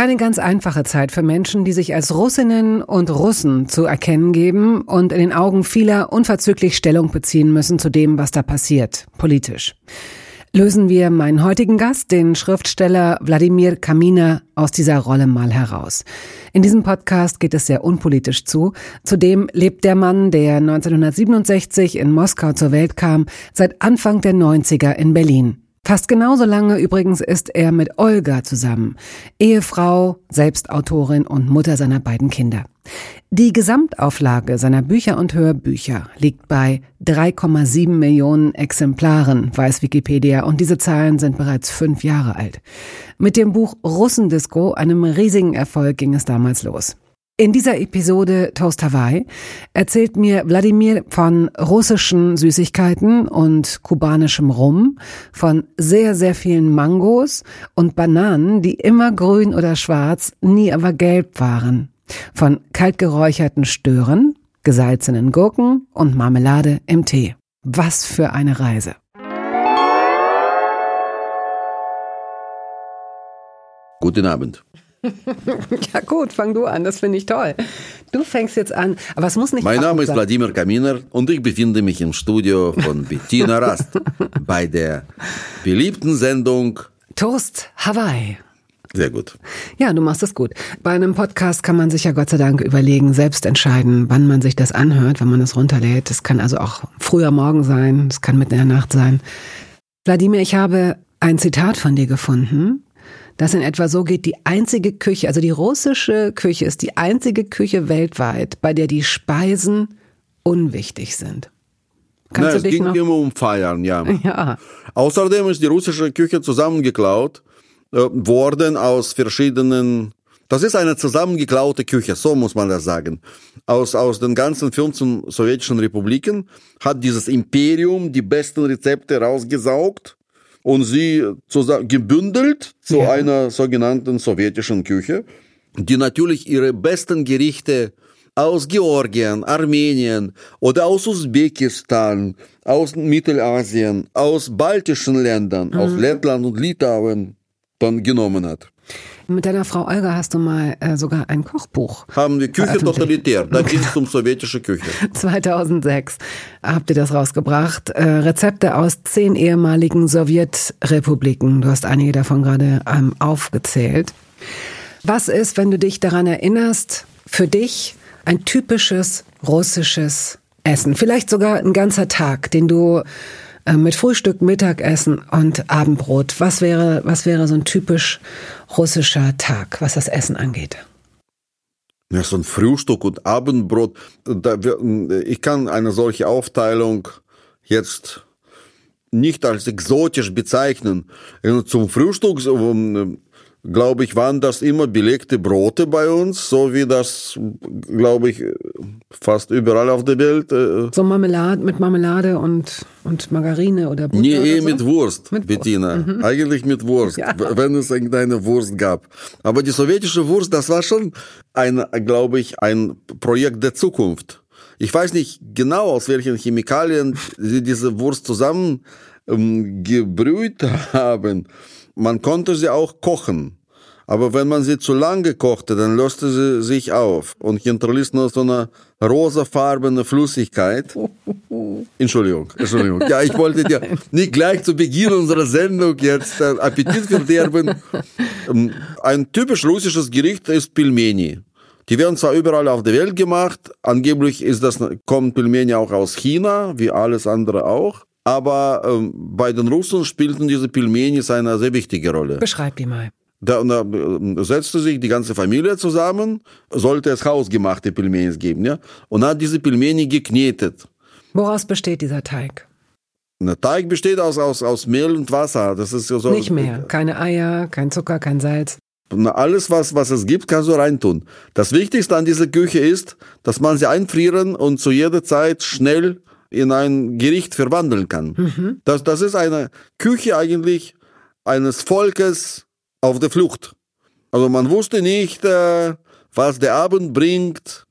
Keine ganz einfache Zeit für Menschen, die sich als Russinnen und Russen zu erkennen geben und in den Augen vieler unverzüglich Stellung beziehen müssen zu dem, was da passiert, politisch. Lösen wir meinen heutigen Gast, den Schriftsteller Wladimir Kaminer, aus dieser Rolle mal heraus. In diesem Podcast geht es sehr unpolitisch zu. Zudem lebt der Mann, der 1967 in Moskau zur Welt kam, seit Anfang der 90er in Berlin. Fast genauso lange übrigens ist er mit Olga zusammen, Ehefrau, Selbstautorin und Mutter seiner beiden Kinder. Die Gesamtauflage seiner Bücher und Hörbücher liegt bei 3,7 Millionen Exemplaren, weiß Wikipedia, und diese Zahlen sind bereits fünf Jahre alt. Mit dem Buch Russendisco, einem riesigen Erfolg, ging es damals los. In dieser Episode Toast Hawaii erzählt mir Wladimir von russischen Süßigkeiten und kubanischem Rum, von sehr, sehr vielen Mangos und Bananen, die immer grün oder schwarz, nie aber gelb waren, von kaltgeräucherten Stören, gesalzenen Gurken und Marmelade im Tee. Was für eine Reise. Guten Abend. ja gut, fang du an, das finde ich toll. Du fängst jetzt an, aber es muss nicht. Mein Name ist Wladimir Kaminer und ich befinde mich im Studio von Bettina Rast bei der beliebten Sendung Toast Hawaii. Sehr gut. Ja, du machst es gut. Bei einem Podcast kann man sich ja Gott sei Dank überlegen, selbst entscheiden, wann man sich das anhört, wenn man es runterlädt. Das kann also auch früher Morgen sein, es kann mitten in der Nacht sein. Wladimir, ich habe ein Zitat von dir gefunden das in etwa so geht, die einzige Küche, also die russische Küche ist die einzige Küche weltweit, bei der die Speisen unwichtig sind. Kannst Na, es ging noch? immer um Feiern, ja. ja. Außerdem ist die russische Küche zusammengeklaut äh, worden aus verschiedenen das ist eine zusammengeklaute Küche, so muss man das sagen. Aus, aus den ganzen 15 sowjetischen Republiken hat dieses Imperium die besten Rezepte rausgesaugt und sie gebündelt zu ja. einer sogenannten sowjetischen Küche, die natürlich ihre besten Gerichte aus Georgien, Armenien oder aus Usbekistan, aus Mittelasien, aus baltischen Ländern, mhm. aus Lettland und Litauen dann genommen hat. Mit deiner Frau Olga hast du mal äh, sogar ein Kochbuch. Haben wir Küche totalitär. Da ging es um sowjetische Küche. 2006 habt ihr das rausgebracht. Äh, Rezepte aus zehn ehemaligen Sowjetrepubliken. Du hast einige davon gerade ähm, aufgezählt. Was ist, wenn du dich daran erinnerst, für dich ein typisches russisches Essen? Vielleicht sogar ein ganzer Tag, den du mit Frühstück, Mittagessen und Abendbrot. Was wäre, was wäre so ein typisch russischer Tag, was das Essen angeht? Ja, so ein Frühstück und Abendbrot. Ich kann eine solche Aufteilung jetzt nicht als exotisch bezeichnen. Zum Frühstück glaube ich, waren das immer belegte Brote bei uns, so wie das, glaube ich, fast überall auf der Welt. Äh, so Marmelade mit Marmelade und, und Margarine oder Butter Nee, eh so? mit Wurst, mit Bettina. Mhm. Eigentlich mit Wurst, ja. wenn es irgendeine Wurst gab. Aber die sowjetische Wurst, das war schon ein, glaube ich, ein Projekt der Zukunft. Ich weiß nicht genau, aus welchen Chemikalien sie diese Wurst zusammen ähm, gebrüht haben man konnte sie auch kochen. Aber wenn man sie zu lange kochte, dann löste sie sich auf und hinterließ nur so eine rosafarbene Flüssigkeit. Entschuldigung, Entschuldigung. Ja, ich wollte dir nicht gleich zu Beginn unserer Sendung jetzt Appetit verderben. Ähm, ein typisch russisches Gericht ist Pilmeni. Die werden zwar überall auf der Welt gemacht, angeblich ist das, kommen Pilmeni auch aus China, wie alles andere auch. Aber ähm, bei den Russen spielten diese Pilmenis eine sehr wichtige Rolle. Beschreib die mal. Da, da äh, setzte sich die ganze Familie zusammen, sollte es hausgemachte Pilmenis geben, ja, und hat diese Pilmeni geknetet. Woraus besteht dieser Teig? Der Teig besteht aus, aus, aus Mehl und Wasser. Das ist so. Nicht mehr. Keine Eier, kein Zucker, kein Salz. Alles, was, was es gibt, kannst du reintun. Das Wichtigste an dieser Küche ist, dass man sie einfrieren und zu jeder Zeit schnell in ein Gericht verwandeln kann. Mhm. Das, das ist eine Küche eigentlich eines Volkes auf der Flucht. Also man wusste nicht, äh, was der Abend bringt,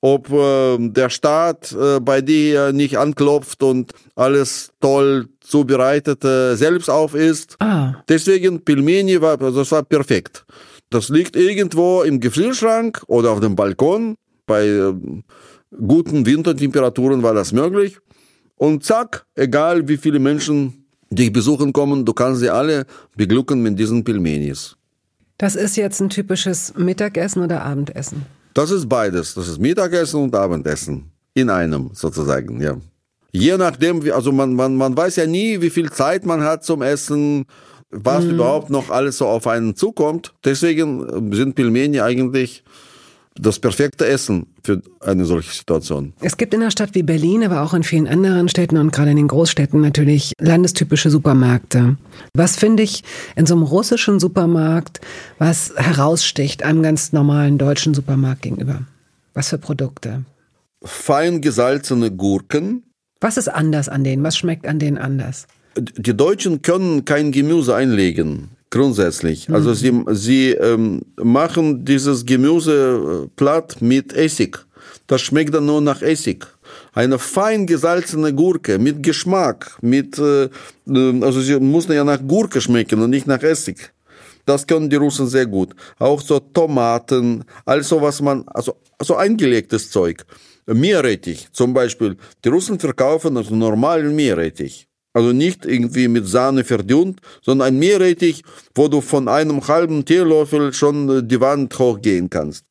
ob äh, der Staat äh, bei dir nicht anklopft und alles toll zubereitet äh, selbst auf ist. Ah. Deswegen Pilmeni war, also das war perfekt. Das liegt irgendwo im Gefrierschrank oder auf dem Balkon. Bei äh, guten Wintertemperaturen war das möglich. Und zack, egal wie viele Menschen dich besuchen kommen, du kannst sie alle beglücken mit diesen Pilmenis. Das ist jetzt ein typisches Mittagessen oder Abendessen? Das ist beides. Das ist Mittagessen und Abendessen. In einem sozusagen, ja. Je nachdem, also man, man, man weiß ja nie, wie viel Zeit man hat zum Essen, was mhm. überhaupt noch alles so auf einen zukommt. Deswegen sind Pilmeni eigentlich das perfekte Essen für eine solche Situation. Es gibt in einer Stadt wie Berlin, aber auch in vielen anderen Städten und gerade in den Großstädten natürlich landestypische Supermärkte. Was finde ich in so einem russischen Supermarkt, was heraussticht einem ganz normalen deutschen Supermarkt gegenüber? Was für Produkte? Fein gesalzene Gurken. Was ist anders an denen? Was schmeckt an denen anders? Die Deutschen können kein Gemüse einlegen grundsätzlich. Mhm. Also sie, sie ähm, machen dieses Gemüse platt mit Essig. Das schmeckt dann nur nach Essig. Eine fein gesalzene Gurke mit Geschmack, mit, äh, ähm, also sie muss ja nach Gurke schmecken und nicht nach Essig. Das können die Russen sehr gut. Auch so Tomaten, also was man, also, also eingelegtes Zeug. Meerrettich zum Beispiel. Die Russen verkaufen also normalen Meerrettich. Also nicht irgendwie mit Sahne verdünnt, sondern ein Meerrettich, wo du von einem halben Teelöffel schon äh, die Wand hochgehen kannst.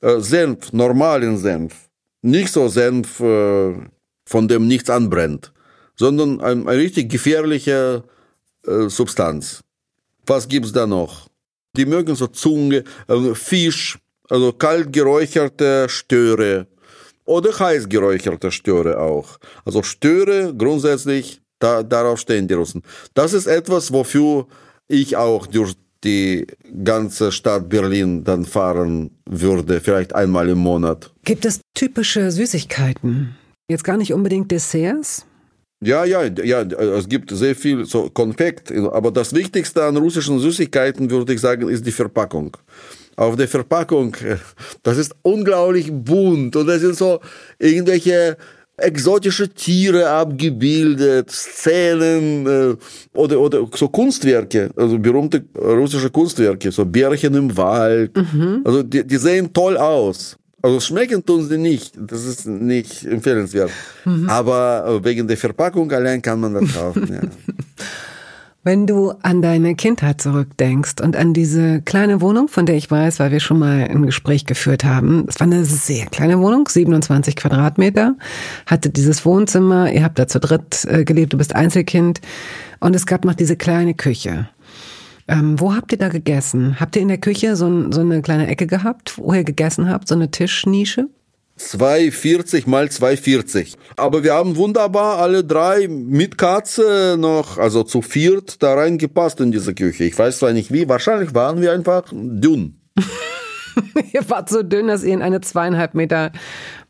Äh, Senf, normalen Senf. Nicht so Senf, äh, von dem nichts anbrennt, sondern ein, eine richtig gefährliche äh, Substanz. Was gibt's da noch? Die mögen so Zunge, äh, Fisch, also kalt geräucherte Störe oder heiß geräucherte Störe auch. Also Störe grundsätzlich da, darauf stehen die Russen. Das ist etwas, wofür ich auch durch die ganze Stadt Berlin dann fahren würde, vielleicht einmal im Monat. Gibt es typische Süßigkeiten? Jetzt gar nicht unbedingt Desserts? Ja, ja, ja, es gibt sehr viel so Konfekt, aber das Wichtigste an russischen Süßigkeiten, würde ich sagen, ist die Verpackung. Auf der Verpackung, das ist unglaublich bunt und das sind so irgendwelche exotische Tiere abgebildet, Szenen äh, oder, oder so Kunstwerke, also berühmte russische Kunstwerke, so Bärchen im Wald. Mhm. Also die, die sehen toll aus. Also schmecken tun sie nicht, das ist nicht empfehlenswert. Mhm. Aber wegen der Verpackung allein kann man das kaufen. ja. Wenn du an deine Kindheit zurückdenkst und an diese kleine Wohnung, von der ich weiß, weil wir schon mal ein Gespräch geführt haben, es war eine sehr kleine Wohnung, 27 Quadratmeter, hatte dieses Wohnzimmer, ihr habt da zu dritt äh, gelebt, du bist Einzelkind und es gab noch diese kleine Küche. Ähm, wo habt ihr da gegessen? Habt ihr in der Küche so, so eine kleine Ecke gehabt, wo ihr gegessen habt, so eine Tischnische? 240 mal 240. Aber wir haben wunderbar alle drei mit Katze noch, also zu viert, da reingepasst in diese Küche. Ich weiß zwar nicht wie, wahrscheinlich waren wir einfach dünn. ihr wart so dünn, dass ihr in eine zweieinhalb Meter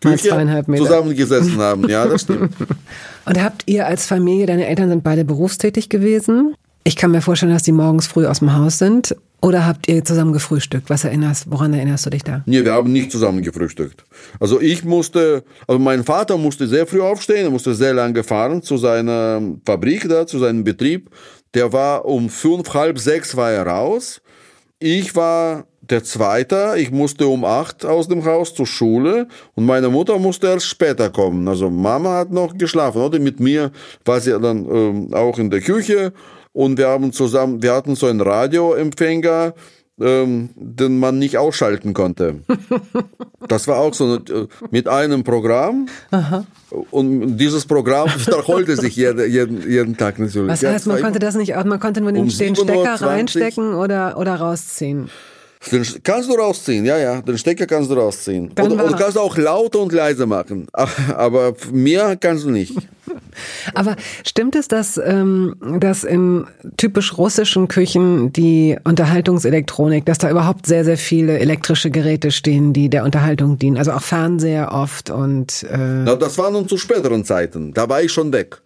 mal Küche zweieinhalb Meter zusammengesessen haben. Ja, das stimmt. Und habt ihr als Familie, deine Eltern sind beide berufstätig gewesen? Ich kann mir vorstellen, dass die morgens früh aus dem Haus sind. Oder habt ihr zusammen gefrühstückt? Was erinnerst, woran erinnerst du dich da? Nee, wir haben nicht zusammen gefrühstückt. Also ich musste, also mein Vater musste sehr früh aufstehen, er musste sehr lange fahren zu seiner Fabrik da, zu seinem Betrieb. Der war um fünf, halb sechs war er raus. Ich war der Zweite, ich musste um acht aus dem Haus zur Schule und meine Mutter musste erst später kommen. Also Mama hat noch geschlafen, oder? Mit mir war sie dann ähm, auch in der Küche und wir haben zusammen, wir hatten so einen Radioempfänger, ähm, den man nicht ausschalten konnte. Das war auch so eine, mit einem Programm. Aha. Und dieses Programm wiederholte sich jeden, jeden, jeden Tag natürlich. Was heißt, man konnte das nicht, man konnte nur den, um den Stecker reinstecken oder, oder rausziehen? Den kannst du rausziehen, ja, ja. Den Stecker kannst du rausziehen. Dann oder, oder kannst du auch laut und leise machen. Aber mehr kannst du nicht. Aber stimmt es, dass, ähm, dass in typisch russischen Küchen die Unterhaltungselektronik, dass da überhaupt sehr, sehr viele elektrische Geräte stehen, die der Unterhaltung dienen? Also auch Fernseher oft und. Äh Na, das war nun zu späteren Zeiten. Da war ich schon weg.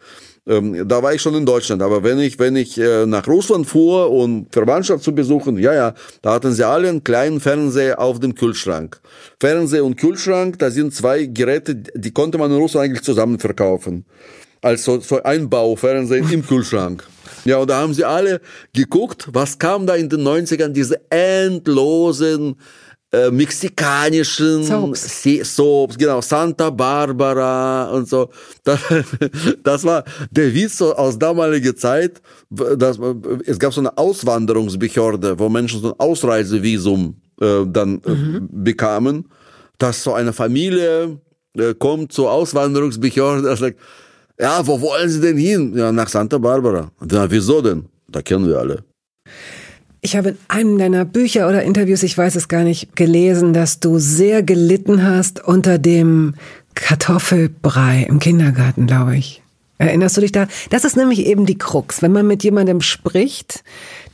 Ähm, da war ich schon in Deutschland. Aber wenn ich, wenn ich äh, nach Russland fuhr, um Verwandtschaft zu besuchen, ja, ja, da hatten sie alle einen kleinen Fernseher auf dem Kühlschrank. Fernseher und Kühlschrank, da sind zwei Geräte, die konnte man in Russland eigentlich zusammen verkaufen. Also so Einbaufernsehen im Kühlschrank. Ja, und da haben sie alle geguckt, was kam da in den 90ern, diese endlosen äh, mexikanischen Soaps. Soaps, genau, Santa Barbara und so. Das, das war der Witz aus damaliger Zeit. Dass, es gab so eine Auswanderungsbehörde, wo Menschen so ein Ausreisevisum äh, dann äh, mhm. bekamen, dass so eine Familie äh, kommt zur Auswanderungsbehörde und sagt, ja, wo wollen Sie denn hin? Ja, nach Santa Barbara. Na, wieso denn? Da kennen wir alle. Ich habe in einem deiner Bücher oder Interviews, ich weiß es gar nicht, gelesen, dass du sehr gelitten hast unter dem Kartoffelbrei im Kindergarten, glaube ich. Erinnerst du dich da? Das ist nämlich eben die Krux. Wenn man mit jemandem spricht,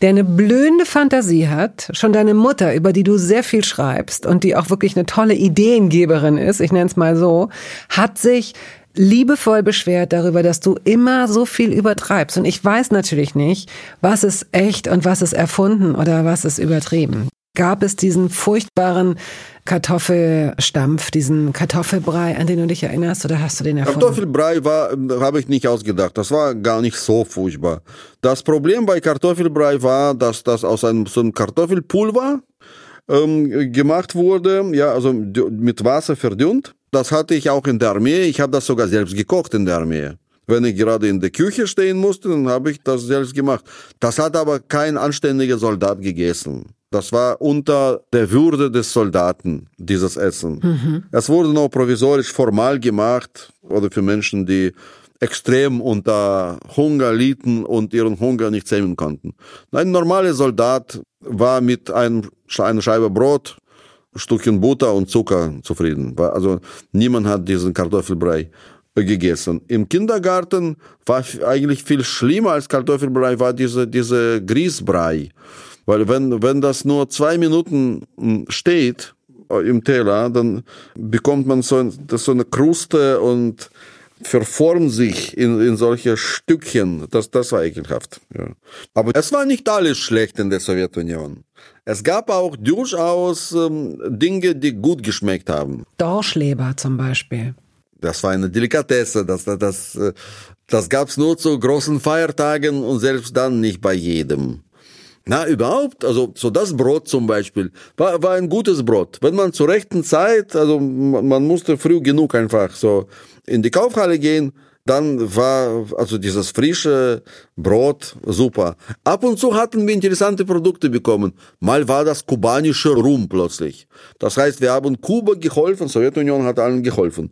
der eine blühende Fantasie hat, schon deine Mutter, über die du sehr viel schreibst und die auch wirklich eine tolle Ideengeberin ist, ich nenne es mal so, hat sich liebevoll beschwert darüber, dass du immer so viel übertreibst. Und ich weiß natürlich nicht, was ist echt und was ist erfunden oder was ist übertrieben. Gab es diesen furchtbaren Kartoffelstampf, diesen Kartoffelbrei, an den du dich erinnerst, oder hast du den erfunden? Kartoffelbrei war, habe ich nicht ausgedacht. Das war gar nicht so furchtbar. Das Problem bei Kartoffelbrei war, dass das aus einem, so einem Kartoffelpulver ähm, gemacht wurde, ja, also mit Wasser verdünnt das hatte ich auch in der Armee. Ich habe das sogar selbst gekocht in der Armee. Wenn ich gerade in der Küche stehen musste, dann habe ich das selbst gemacht. Das hat aber kein anständiger Soldat gegessen. Das war unter der Würde des Soldaten, dieses Essen. Mhm. Es wurde noch provisorisch formal gemacht oder für Menschen, die extrem unter Hunger litten und ihren Hunger nicht zähmen konnten. Ein normaler Soldat war mit einem, einer Scheibe Brot Stückchen Butter und Zucker zufrieden. Also niemand hat diesen Kartoffelbrei gegessen. Im Kindergarten war eigentlich viel schlimmer als Kartoffelbrei war diese, diese Grießbrei. Weil wenn, wenn das nur zwei Minuten hm, steht äh, im Teller, dann bekommt man so, das so eine Kruste und verformt sich in, in solche Stückchen. Das, das war ekelhaft. Ja. Aber es war nicht alles schlecht in der Sowjetunion. Es gab auch durchaus ähm, Dinge, die gut geschmeckt haben. Dorschleber zum Beispiel. Das war eine Delikatesse. Das, das, das, äh, das gab's nur zu großen Feiertagen und selbst dann nicht bei jedem. Na, überhaupt, also so das Brot zum Beispiel, war, war ein gutes Brot. Wenn man zur rechten Zeit, also man musste früh genug einfach so in die Kaufhalle gehen, dann war also dieses frische Brot super. Ab und zu hatten wir interessante Produkte bekommen. Mal war das kubanische Rum plötzlich. Das heißt, wir haben Kuba geholfen, Sowjetunion hat allen geholfen.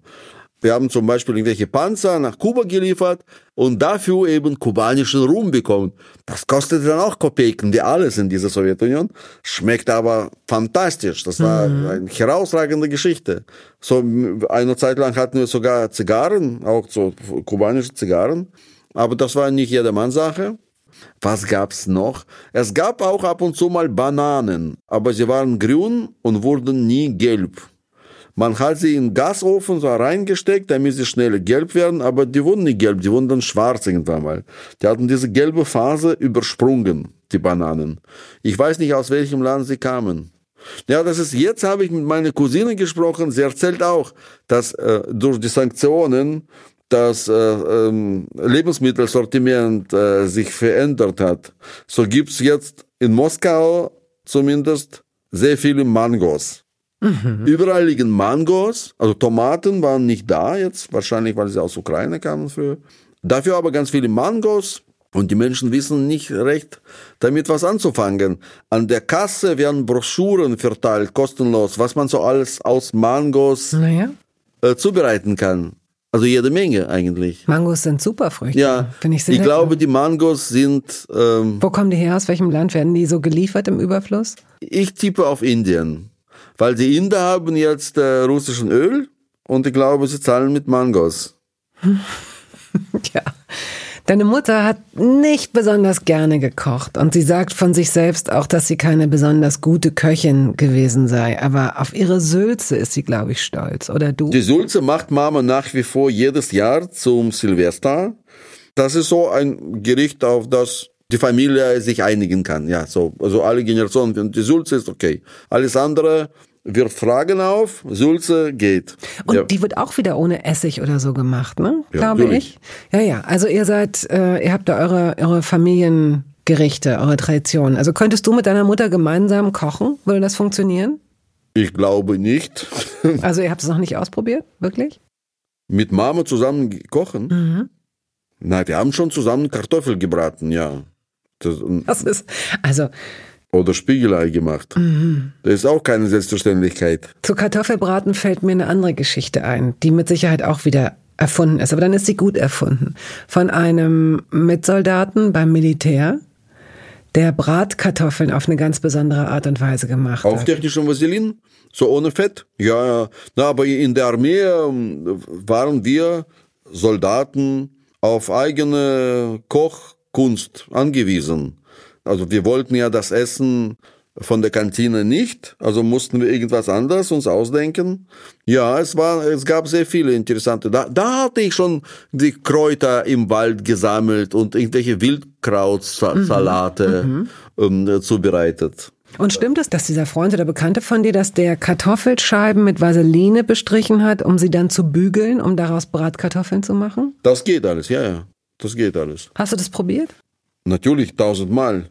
Wir haben zum Beispiel irgendwelche Panzer nach Kuba geliefert und dafür eben kubanischen Rum bekommen. Das kostete dann auch Kopeken, wie alles in dieser Sowjetunion. Schmeckt aber fantastisch. Das war mhm. eine herausragende Geschichte. So eine Zeit lang hatten wir sogar Zigarren, auch so kubanische Zigarren. Aber das war nicht jedermanns Sache. Was gab's noch? Es gab auch ab und zu mal Bananen, aber sie waren grün und wurden nie gelb. Man hat sie in Gasofen so reingesteckt, damit sie schnell gelb werden, aber die wurden nicht gelb, die wurden dann schwarz irgendwann mal. Die hatten diese gelbe Phase übersprungen, die Bananen. Ich weiß nicht, aus welchem Land sie kamen. Ja, das ist, jetzt habe ich mit meiner Cousine gesprochen, sie erzählt auch, dass äh, durch die Sanktionen das äh, ähm, Lebensmittelsortiment äh, sich verändert hat. So gibt's jetzt in Moskau zumindest sehr viele Mangos. Mhm. Überall liegen Mangos, also Tomaten waren nicht da jetzt, wahrscheinlich weil sie aus Ukraine kamen früher. Dafür aber ganz viele Mangos und die Menschen wissen nicht recht damit was anzufangen. An der Kasse werden Broschüren verteilt, kostenlos, was man so alles aus Mangos naja. äh, zubereiten kann. Also jede Menge eigentlich. Mangos sind Superfrüchte. Ja, finde ich sehr Ich glaube, die Mangos sind. Ähm, Wo kommen die her? Aus welchem Land werden die so geliefert im Überfluss? Ich tippe auf Indien. Weil die Inder haben jetzt äh, russischen Öl und ich glaube, sie zahlen mit Mangos. ja. Deine Mutter hat nicht besonders gerne gekocht und sie sagt von sich selbst auch, dass sie keine besonders gute Köchin gewesen sei. Aber auf ihre Sülze ist sie, glaube ich, stolz. Oder du? Die Sülze macht Mama nach wie vor jedes Jahr zum Silvester. Das ist so ein Gericht, auf das die Familie sich einigen kann. Ja, so, also alle Generationen. Die Sülze ist okay. Alles andere wirft Fragen auf, Sulze geht. Und ja. die wird auch wieder ohne Essig oder so gemacht, ne? Ja, Glaube natürlich. ich. Ja, ja. Also ihr seid, äh, ihr habt da eure, eure Familiengerichte, eure Traditionen. Also könntest du mit deiner Mutter gemeinsam kochen? Würde das funktionieren? Ich glaube nicht. Also ihr habt es noch nicht ausprobiert, wirklich? Mit Mama zusammen kochen? Mhm. Nein, wir haben schon zusammen Kartoffel gebraten, ja. Das, das ist, also oder Spiegelei gemacht. Mhm. Das ist auch keine Selbstverständlichkeit. Zu Kartoffelbraten fällt mir eine andere Geschichte ein, die mit Sicherheit auch wieder erfunden ist. Aber dann ist sie gut erfunden. Von einem Mitsoldaten beim Militär, der Bratkartoffeln auf eine ganz besondere Art und Weise gemacht auf hat. Auf technischem Vaselin? So ohne Fett? Ja, ja. Na, aber in der Armee ähm, waren wir Soldaten auf eigene Kochkunst angewiesen. Also wir wollten ja das Essen von der Kantine nicht, also mussten wir irgendwas anderes uns ausdenken. Ja, es war, es gab sehr viele interessante. Da, da hatte ich schon die Kräuter im Wald gesammelt und irgendwelche Wildkrautsalate mhm. mhm. ähm, zubereitet. Und stimmt es, dass dieser Freund oder Bekannte von dir, dass der Kartoffelscheiben mit Vaseline bestrichen hat, um sie dann zu bügeln, um daraus Bratkartoffeln zu machen? Das geht alles, ja, ja. Das geht alles. Hast du das probiert? Natürlich tausendmal.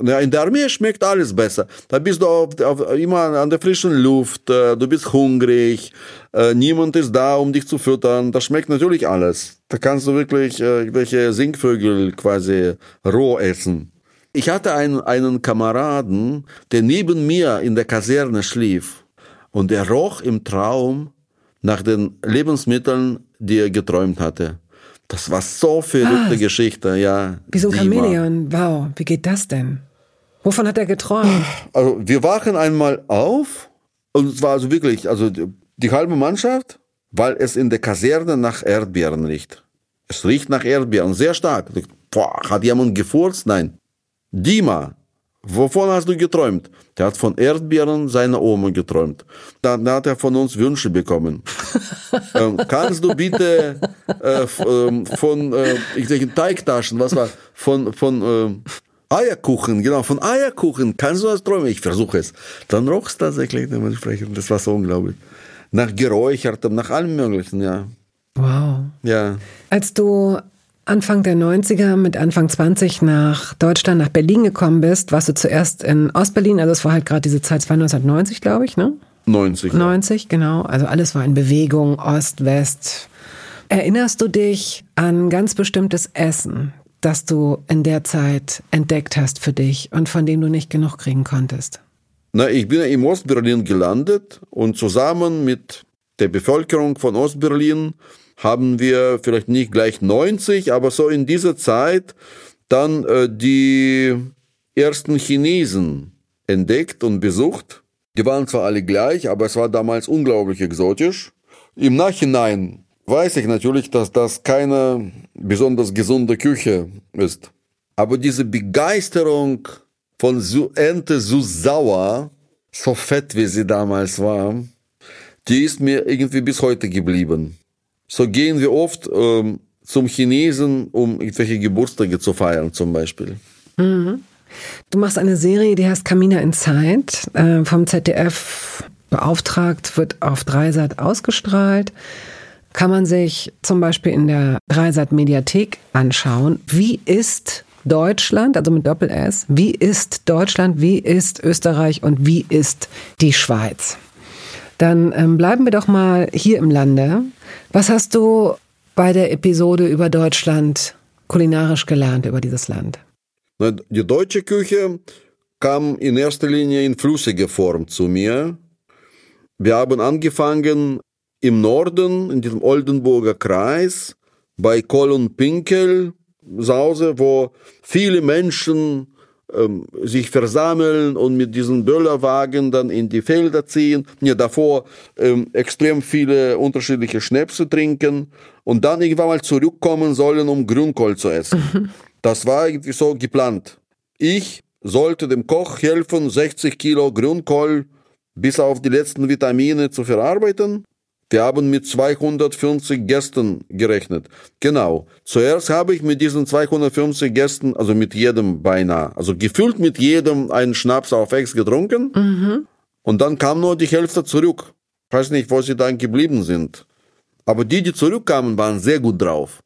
Ja, in der Armee schmeckt alles besser. Da bist du auf, auf, immer an der frischen Luft, äh, du bist hungrig, äh, niemand ist da, um dich zu füttern. Da schmeckt natürlich alles. Da kannst du wirklich äh, welche Singvögel quasi roh essen. Ich hatte einen, einen Kameraden, der neben mir in der Kaserne schlief und der roch im Traum nach den Lebensmitteln, die er geträumt hatte. Das war so verrückte ah, Geschichte, ja. Wie so ein Chamäleon. Wow, wie geht das denn? Wovon hat er geträumt? Also wir wachen einmal auf und es war also wirklich, also die, halbe Mannschaft, weil es in der Kaserne nach Erdbeeren riecht. Es riecht nach Erdbeeren, sehr stark. Boah, hat jemand gefurzt? Nein. Dima, Wovon hast du geträumt? Der hat von Erdbeeren seiner Oma geträumt. Dann hat er von uns Wünsche bekommen. ähm, kannst du bitte äh, ähm, von äh, ich sage Teigtaschen, was war von von äh, Eierkuchen, genau, von Eierkuchen. Kannst du das träumen? Ich versuche es. Dann roch es tatsächlich dementsprechend. Das war so unglaublich. Nach geräuchertem, nach allem Möglichen, ja. Wow. Ja. Als du Anfang der 90er mit Anfang 20 nach Deutschland, nach Berlin gekommen bist, warst du zuerst in Ostberlin, also es war halt gerade diese Zeit, es war 1990, glaube ich, ne? 90. 90, genau. Also alles war in Bewegung, Ost, West. Erinnerst du dich an ganz bestimmtes Essen, das du in der Zeit entdeckt hast für dich und von dem du nicht genug kriegen konntest? Na, ich bin im Ostberlin gelandet und zusammen mit der Bevölkerung von Ostberlin haben wir vielleicht nicht gleich 90, aber so in dieser Zeit dann äh, die ersten Chinesen entdeckt und besucht. Die waren zwar alle gleich, aber es war damals unglaublich exotisch. Im Nachhinein weiß ich natürlich, dass das keine besonders gesunde Küche ist. Aber diese Begeisterung von Ente so sauer, so fett wie sie damals war, die ist mir irgendwie bis heute geblieben so gehen wir oft ähm, zum Chinesen, um irgendwelche Geburtstage zu feiern zum Beispiel. Mhm. Du machst eine Serie, die heißt Kamina in Zeit, äh, vom ZDF beauftragt, wird auf Dreisat ausgestrahlt. Kann man sich zum Beispiel in der Dreisat Mediathek anschauen. Wie ist Deutschland, also mit Doppel S, wie ist Deutschland, wie ist Österreich und wie ist die Schweiz? Dann ähm, bleiben wir doch mal hier im Lande. Was hast du bei der Episode über Deutschland kulinarisch gelernt über dieses Land? Die deutsche Küche kam in erster Linie in flüssiger Form zu mir. Wir haben angefangen im Norden, in diesem Oldenburger Kreis, bei Kolon Pinkel, Sause, wo viele Menschen ähm, sich versammeln und mit diesen Böllerwagen dann in die Felder ziehen, ja davor ähm, extrem viele unterschiedliche Schnäpse trinken und dann irgendwann mal zurückkommen sollen, um Grünkohl zu essen. Das war irgendwie so geplant. Ich sollte dem Koch helfen, 60 Kilo Grünkohl bis auf die letzten Vitamine zu verarbeiten. Wir haben mit 250 Gästen gerechnet. Genau. Zuerst habe ich mit diesen 250 Gästen, also mit jedem beinahe, also gefüllt mit jedem einen Schnaps auf Ex getrunken. Mhm. Und dann kam nur die Hälfte zurück. Ich weiß nicht, wo sie dann geblieben sind. Aber die, die zurückkamen, waren sehr gut drauf.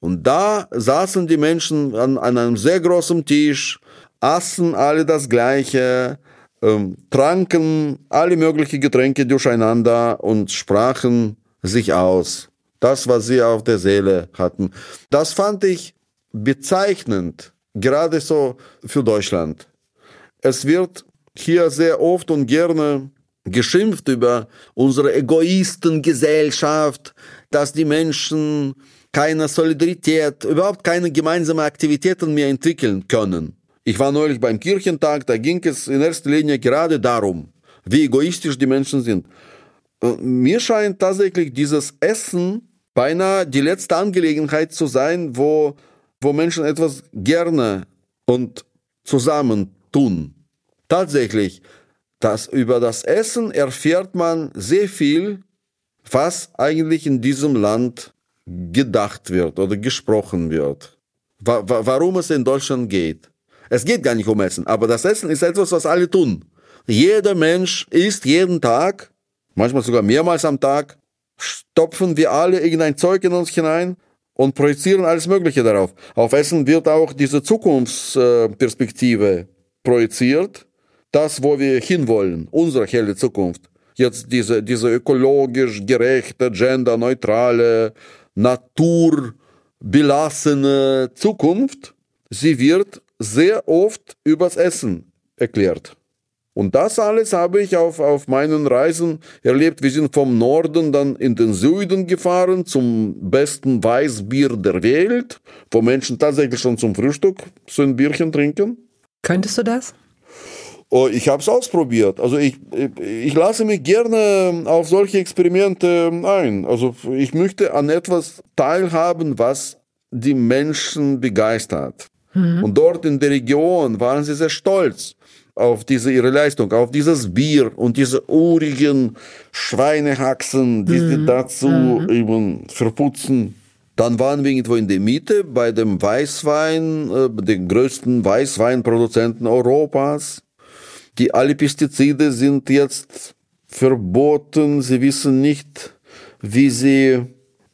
Und da saßen die Menschen an, an einem sehr großen Tisch, aßen alle das Gleiche, ähm, tranken alle möglichen Getränke durcheinander und sprachen sich aus. Das, was sie auf der Seele hatten. Das fand ich bezeichnend, gerade so für Deutschland. Es wird hier sehr oft und gerne geschimpft über unsere Egoistengesellschaft, dass die Menschen keine Solidarität, überhaupt keine gemeinsamen Aktivitäten mehr entwickeln können. Ich war neulich beim Kirchentag, da ging es in erster Linie gerade darum, wie egoistisch die Menschen sind. Äh, mir scheint tatsächlich dieses Essen beinahe die letzte Angelegenheit zu sein, wo, wo Menschen etwas gerne und zusammen tun. Tatsächlich, das, über das Essen erfährt man sehr viel, was eigentlich in diesem Land gedacht wird oder gesprochen wird. Wa warum es in Deutschland geht. Es geht gar nicht um Essen, aber das Essen ist etwas, was alle tun. Jeder Mensch isst jeden Tag, manchmal sogar mehrmals am Tag, stopfen wir alle irgendein Zeug in uns hinein und projizieren alles Mögliche darauf. Auf Essen wird auch diese Zukunftsperspektive projiziert, das, wo wir hinwollen, unsere helle Zukunft. Jetzt diese, diese ökologisch gerechte, genderneutrale, naturbelassene Zukunft, sie wird sehr oft übers Essen erklärt. Und das alles habe ich auf, auf meinen Reisen erlebt. Wir sind vom Norden dann in den Süden gefahren zum besten Weißbier der Welt, wo Menschen tatsächlich schon zum Frühstück so ein Bierchen trinken. Könntest du das? Oh, ich habe es ausprobiert. Also ich, ich lasse mich gerne auf solche Experimente ein. Also ich möchte an etwas teilhaben, was die Menschen begeistert. Mhm. Und dort in der Region waren sie sehr stolz auf diese ihre Leistung, auf dieses Bier und diese urigen Schweinehaxen, die mhm. sie dazu mhm. eben verputzen. Dann waren wir irgendwo in der Mitte bei dem Weißwein, äh, den größten Weißweinproduzenten Europas. Die alle Pestizide sind jetzt verboten. Sie wissen nicht, wie sie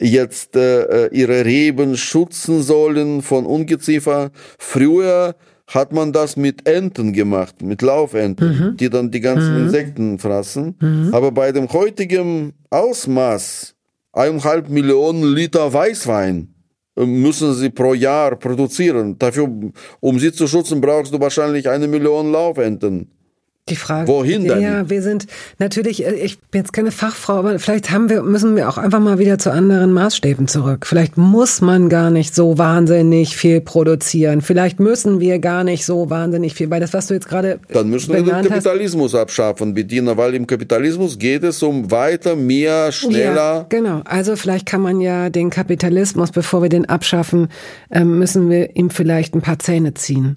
jetzt äh, äh, ihre Reben schützen sollen von Ungeziefer. Früher hat man das mit Enten gemacht, mit Laufenten, mhm. die dann die ganzen mhm. Insekten fraßen. Mhm. Aber bei dem heutigen Ausmaß, eineinhalb Millionen Liter Weißwein, äh, müssen sie pro Jahr produzieren. Dafür, um sie zu schützen, brauchst du wahrscheinlich eine Million Laufenten. Die Frage. Wohin dann? Ja, wir sind natürlich, äh, ich bin jetzt keine Fachfrau, aber vielleicht haben wir, müssen wir auch einfach mal wieder zu anderen Maßstäben zurück. Vielleicht muss man gar nicht so wahnsinnig viel produzieren. Vielleicht müssen wir gar nicht so wahnsinnig viel, weil das, was du jetzt gerade. Dann müssen wir den Kapitalismus hast, abschaffen, bedienen, weil im Kapitalismus geht es um weiter, mehr, schneller. Ja, genau. Also vielleicht kann man ja den Kapitalismus, bevor wir den abschaffen, ähm, müssen wir ihm vielleicht ein paar Zähne ziehen.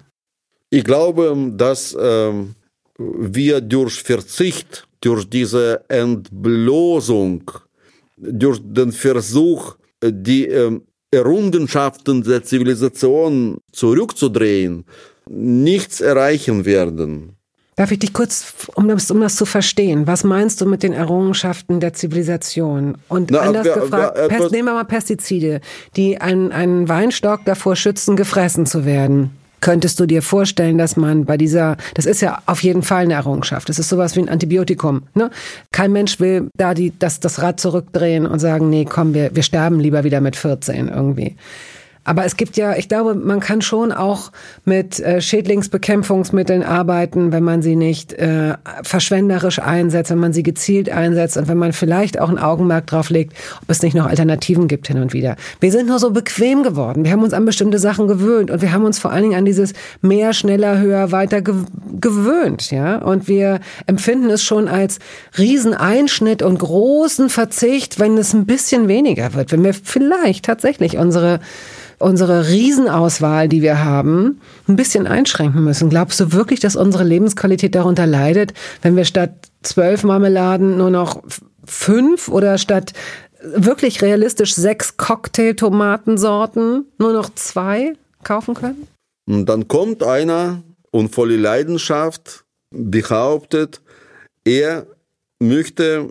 Ich glaube, dass, ähm wir durch Verzicht, durch diese Entblößung, durch den Versuch, die ähm, Errungenschaften der Zivilisation zurückzudrehen, nichts erreichen werden. Darf ich dich kurz, um das, um das zu verstehen, was meinst du mit den Errungenschaften der Zivilisation? Und Na, anders wer, gefragt, wer, wer, nehmen wir mal Pestizide, die einen, einen Weinstock davor schützen, gefressen zu werden. Könntest du dir vorstellen, dass man bei dieser, das ist ja auf jeden Fall eine Errungenschaft, das ist sowas wie ein Antibiotikum. Ne? Kein Mensch will da die, das, das Rad zurückdrehen und sagen, nee, komm, wir, wir sterben lieber wieder mit 14 irgendwie. Aber es gibt ja, ich glaube, man kann schon auch mit äh, Schädlingsbekämpfungsmitteln arbeiten, wenn man sie nicht äh, verschwenderisch einsetzt, wenn man sie gezielt einsetzt und wenn man vielleicht auch ein Augenmerk drauf legt, ob es nicht noch Alternativen gibt hin und wieder. Wir sind nur so bequem geworden. Wir haben uns an bestimmte Sachen gewöhnt und wir haben uns vor allen Dingen an dieses mehr, schneller, höher, weiter gewöhnt, ja. Und wir empfinden es schon als Rieseneinschnitt und großen Verzicht, wenn es ein bisschen weniger wird, wenn wir vielleicht tatsächlich unsere unsere Riesenauswahl, die wir haben, ein bisschen einschränken müssen. Glaubst du wirklich, dass unsere Lebensqualität darunter leidet, wenn wir statt zwölf Marmeladen nur noch fünf oder statt wirklich realistisch sechs Cocktail-Tomatensorten nur noch zwei kaufen können? Und dann kommt einer und voller Leidenschaft behauptet, er möchte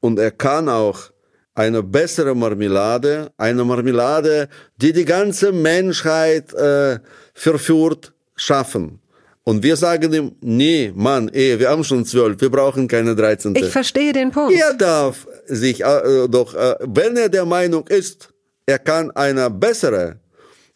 und er kann auch eine bessere Marmelade, eine Marmelade, die die ganze Menschheit äh, verführt, schaffen. Und wir sagen ihm, nee, Mann, eh, wir haben schon zwölf, wir brauchen keine 13. Ich verstehe den Punkt. Er darf sich äh, doch, äh, wenn er der Meinung ist, er kann eine bessere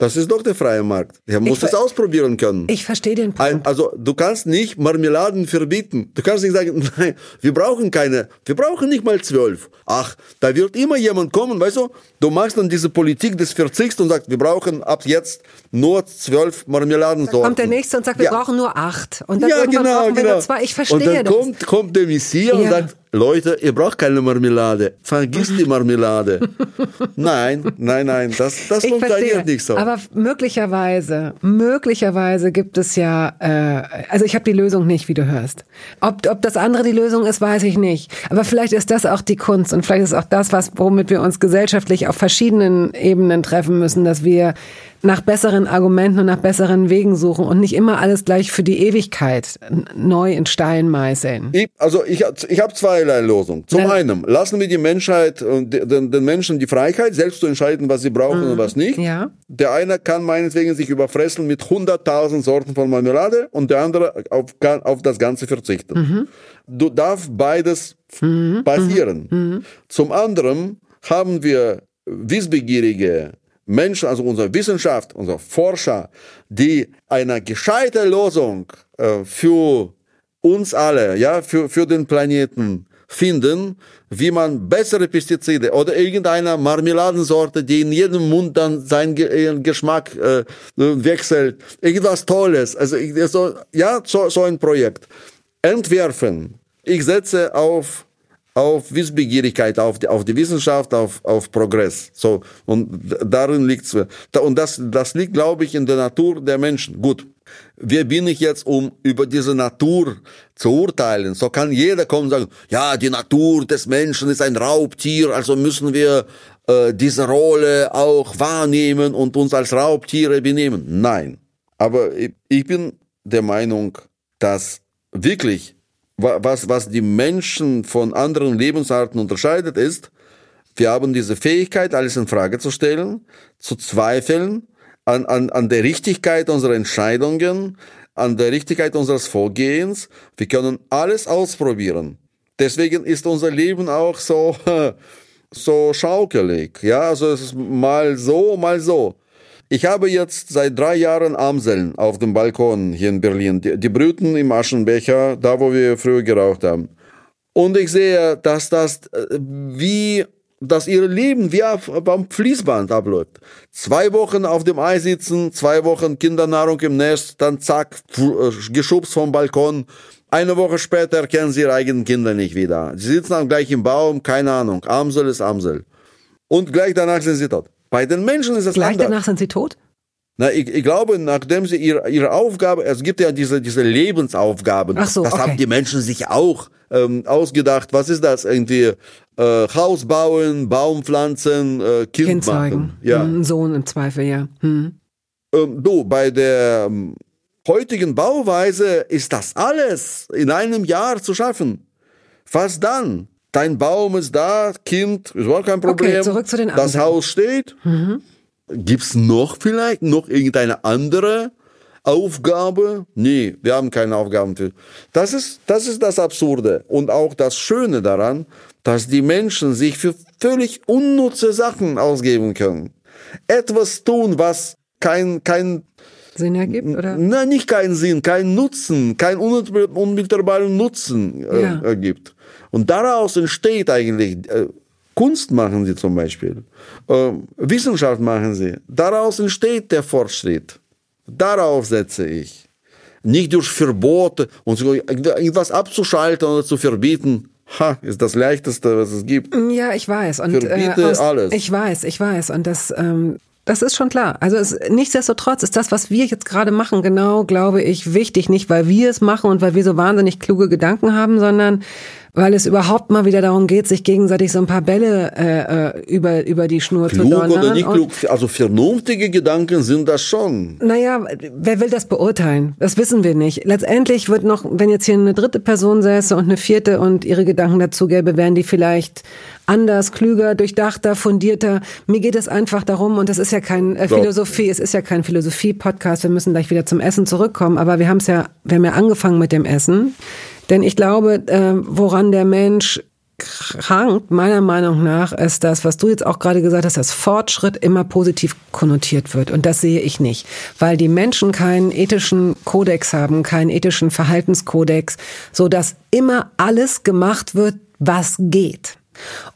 das ist doch der freie Markt. Er muss es ausprobieren können. Ich verstehe den Punkt. Also du kannst nicht Marmeladen verbieten. Du kannst nicht sagen, nein, wir brauchen keine, wir brauchen nicht mal zwölf. Ach, da wird immer jemand kommen, weißt du? Du machst dann diese Politik des Verzichts und sagst, wir brauchen ab jetzt nur zwölf Marmeladensorten. Dann kommt der Nächste und sagt, wir ja. brauchen nur acht. Und dann ja, genau, brauchen wir genau. nur zwei. Ich verstehe und dann das. Kommt, kommt der Messias ja. und sagt, Leute, ihr braucht keine Marmelade. Vergiss die Marmelade. nein, nein, nein, das, das funktioniert nicht so. Aber möglicherweise, möglicherweise gibt es ja, äh, also ich habe die Lösung nicht, wie du hörst. Ob, ob das andere die Lösung ist, weiß ich nicht. Aber vielleicht ist das auch die Kunst und vielleicht ist auch das, was, womit wir uns gesellschaftlich auf verschiedenen Ebenen treffen müssen, dass wir nach besseren Argumenten und nach besseren Wegen suchen und nicht immer alles gleich für die Ewigkeit neu in Stein meißeln. Ich, also ich, ich habe zweierlei Lösungen. Zum Na, einen lassen wir die Menschheit und den, den, Menschen die Freiheit, selbst zu entscheiden, was sie brauchen mhm. und was nicht. Ja. Der eine kann meinetwegen sich überfressen mit 100.000 Sorten von Marmelade und der andere auf, auf das Ganze verzichten. Mhm. Du darf beides mhm. passieren. Mhm. Mhm. Zum anderen haben wir wissbegierige Menschen, also unsere Wissenschaft, unsere Forscher, die eine gescheite Lösung äh, für uns alle, ja, für, für den Planeten finden, wie man bessere Pestizide oder irgendeine Marmeladensorte, die in jedem Mund dann seinen Geschmack äh, wechselt, irgendwas Tolles, also so, ja, so, so ein Projekt entwerfen. Ich setze auf auf Wissbegierigkeit, auf die, auf die Wissenschaft, auf, auf Progress. So, und darin liegt's. Und das, das liegt, glaube ich, in der Natur der Menschen. Gut. Wer bin ich jetzt, um über diese Natur zu urteilen? So kann jeder kommen und sagen, ja, die Natur des Menschen ist ein Raubtier, also müssen wir äh, diese Rolle auch wahrnehmen und uns als Raubtiere benehmen. Nein. Aber ich, ich bin der Meinung, dass wirklich was, was die Menschen von anderen Lebensarten unterscheidet, ist, wir haben diese Fähigkeit, alles in Frage zu stellen, zu zweifeln an, an, an der Richtigkeit unserer Entscheidungen, an der Richtigkeit unseres Vorgehens. Wir können alles ausprobieren. Deswegen ist unser Leben auch so, so schaukelig. Ja, also es ist mal so, mal so. Ich habe jetzt seit drei Jahren Amseln auf dem Balkon hier in Berlin. Die, die brüten im Aschenbecher, da wo wir früher geraucht haben. Und ich sehe, dass das äh, wie dass ihr Leben wie auf, am Fließband abläuft. Zwei Wochen auf dem Eis sitzen, zwei Wochen Kindernahrung im Nest, dann zack, äh, geschubst vom Balkon. Eine Woche später erkennen sie ihre eigenen Kinder nicht wieder. Sie sitzen dann gleich im Baum, keine Ahnung. Amsel ist Amsel. Und gleich danach sind sie tot. Bei den Menschen ist es Gleich anders. danach sind sie tot? Na, ich, ich glaube, nachdem sie ihre, ihre Aufgabe, es gibt ja diese, diese Lebensaufgaben. Ach so, das okay. haben die Menschen sich auch ähm, ausgedacht. Was ist das? Irgendwie äh, Haus bauen, Baum pflanzen, äh, Kind, kind machen. Ja. Ein Sohn im Zweifel, ja. Hm. Ähm, du, bei der ähm, heutigen Bauweise ist das alles in einem Jahr zu schaffen. Was dann? Dein Baum ist da, Kind, ist auch kein Problem. Okay, zurück zu den Das Haus steht. Mhm. Gibt's noch vielleicht noch irgendeine andere Aufgabe? Nee, wir haben keine Aufgaben für. Das ist, das ist das Absurde und auch das Schöne daran, dass die Menschen sich für völlig unnütze Sachen ausgeben können. etwas tun, was kein, kein Sinn ergibt, oder? Na, nicht keinen Sinn, keinen Nutzen, keinen unmittelbaren Nutzen äh, ja. ergibt. Und daraus entsteht eigentlich, äh, Kunst machen sie zum Beispiel, äh, Wissenschaft machen sie. Daraus entsteht der Fortschritt. Darauf setze ich. Nicht durch Verbote und irgendwas abzuschalten oder zu verbieten. Ha, ist das leichteste, was es gibt. Ja, ich weiß. Und, Verbiete äh, aus, alles. Ich weiß, ich weiß. Und das, ähm, das ist schon klar. Also es, nichtsdestotrotz ist das, was wir jetzt gerade machen, genau, glaube ich, wichtig. Nicht, weil wir es machen und weil wir so wahnsinnig kluge Gedanken haben, sondern weil es überhaupt mal wieder darum geht, sich gegenseitig so ein paar Bälle äh, äh über, über die Schnur klug zu donnern. Klug oder nicht klug, also vernünftige Gedanken sind das schon. Naja, wer will das beurteilen? Das wissen wir nicht. Letztendlich wird noch, wenn jetzt hier eine dritte Person säße und eine vierte und ihre Gedanken dazu gäbe, wären die vielleicht anders, klüger, durchdachter, fundierter. Mir geht es einfach darum, und das ist ja kein äh, Philosophie, es ist ja kein Philosophie-Podcast, wir müssen gleich wieder zum Essen zurückkommen, aber wir haben es ja, wir haben ja angefangen mit dem Essen. Denn ich glaube, äh, woran der Mensch krankt, meiner Meinung nach, ist das, was du jetzt auch gerade gesagt hast, dass Fortschritt immer positiv konnotiert wird. Und das sehe ich nicht, weil die Menschen keinen ethischen Kodex haben, keinen ethischen Verhaltenskodex, so dass immer alles gemacht wird, was geht.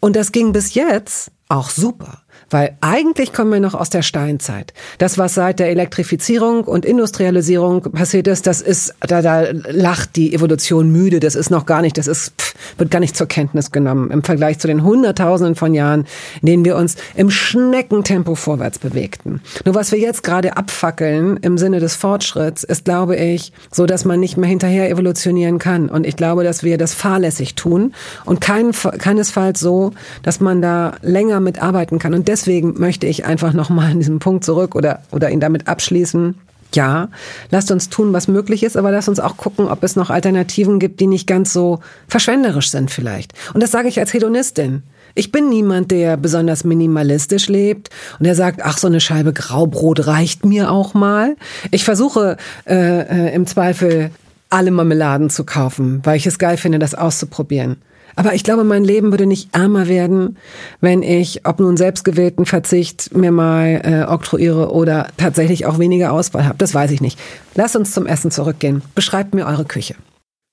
Und das ging bis jetzt auch super. Weil eigentlich kommen wir noch aus der Steinzeit. Das, was seit der Elektrifizierung und Industrialisierung passiert ist, das ist, da, da lacht die Evolution müde. Das ist noch gar nicht, das ist, pff, wird gar nicht zur Kenntnis genommen im Vergleich zu den Hunderttausenden von Jahren, in denen wir uns im Schneckentempo vorwärts bewegten. Nur was wir jetzt gerade abfackeln im Sinne des Fortschritts, ist, glaube ich, so, dass man nicht mehr hinterher evolutionieren kann. Und ich glaube, dass wir das fahrlässig tun und kein, keinesfalls so, dass man da länger mitarbeiten kann. Und deswegen möchte ich einfach nochmal an diesem Punkt zurück oder, oder ihn damit abschließen. Ja, lasst uns tun, was möglich ist, aber lasst uns auch gucken, ob es noch Alternativen gibt, die nicht ganz so verschwenderisch sind vielleicht. Und das sage ich als Hedonistin. Ich bin niemand, der besonders minimalistisch lebt und der sagt, ach, so eine Scheibe Graubrot reicht mir auch mal. Ich versuche äh, äh, im Zweifel alle Marmeladen zu kaufen, weil ich es geil finde, das auszuprobieren. Aber ich glaube, mein Leben würde nicht ärmer werden, wenn ich, ob nun selbstgewählten Verzicht mir mal äh, oktroyiere oder tatsächlich auch weniger Auswahl habe. Das weiß ich nicht. Lass uns zum Essen zurückgehen. Beschreibt mir eure Küche.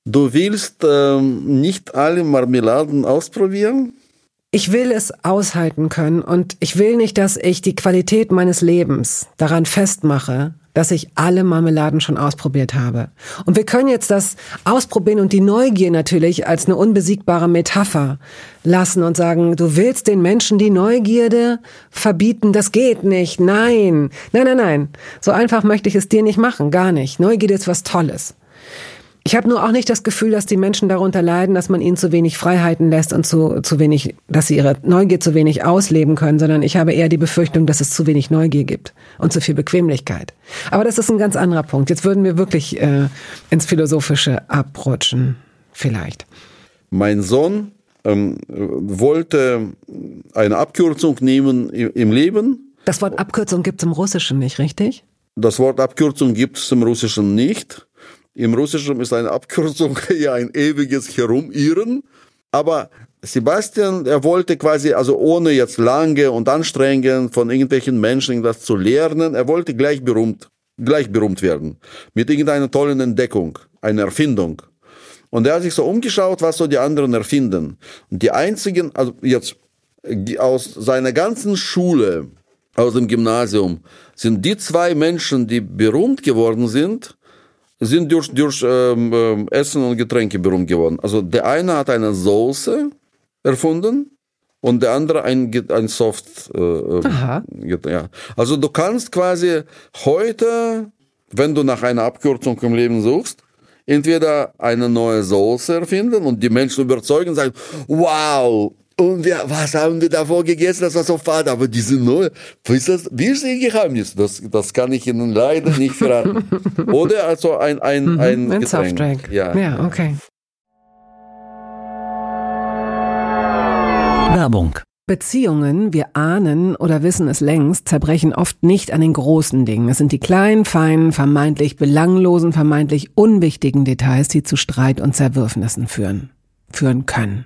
Du willst ähm, nicht alle Marmeladen ausprobieren? Ich will es aushalten können und ich will nicht, dass ich die Qualität meines Lebens daran festmache, dass ich alle Marmeladen schon ausprobiert habe. Und wir können jetzt das Ausprobieren und die Neugier natürlich als eine unbesiegbare Metapher lassen und sagen, du willst den Menschen die Neugierde verbieten, das geht nicht. Nein, nein, nein, nein. So einfach möchte ich es dir nicht machen, gar nicht. Neugierde ist was Tolles. Ich habe nur auch nicht das Gefühl, dass die Menschen darunter leiden, dass man ihnen zu wenig Freiheiten lässt und zu, zu wenig, dass sie ihre Neugier zu wenig ausleben können, sondern ich habe eher die Befürchtung, dass es zu wenig Neugier gibt und zu viel Bequemlichkeit. Aber das ist ein ganz anderer Punkt. Jetzt würden wir wirklich äh, ins Philosophische abrutschen, vielleicht. Mein Sohn ähm, wollte eine Abkürzung nehmen im Leben. Das Wort Abkürzung gibt es im Russischen nicht, richtig? Das Wort Abkürzung gibt es im Russischen nicht. Im Russischen ist eine Abkürzung ja ein ewiges Herumirren. Aber Sebastian, er wollte quasi, also ohne jetzt lange und anstrengend von irgendwelchen Menschen irgendwas zu lernen, er wollte gleich berühmt, gleich berühmt werden. Mit irgendeiner tollen Entdeckung, einer Erfindung. Und er hat sich so umgeschaut, was so die anderen erfinden. Und die einzigen, also jetzt aus seiner ganzen Schule, aus dem Gymnasium, sind die zwei Menschen, die berühmt geworden sind, sind durch, durch ähm, ähm, Essen und Getränke berühmt geworden. Also der eine hat eine Soße erfunden und der andere ein, ein Soft. Äh, ähm, Aha. Ja. Also du kannst quasi heute, wenn du nach einer Abkürzung im Leben suchst, entweder eine neue Soße erfinden und die Menschen überzeugen und sagen, wow, und wir, was haben wir davor gegessen? Das war so fad. Aber diese neue, wie ist das, wie ist ihr Geheimnis? Das, das kann ich Ihnen leider nicht verraten. Oder also ein, ein, mhm, ein, ein Softdrink. Ja. ja, okay. Werbung. Beziehungen, wir ahnen oder wissen es längst, zerbrechen oft nicht an den großen Dingen. Es sind die kleinen, feinen, vermeintlich belanglosen, vermeintlich unwichtigen Details, die zu Streit und Zerwürfnissen führen, führen können.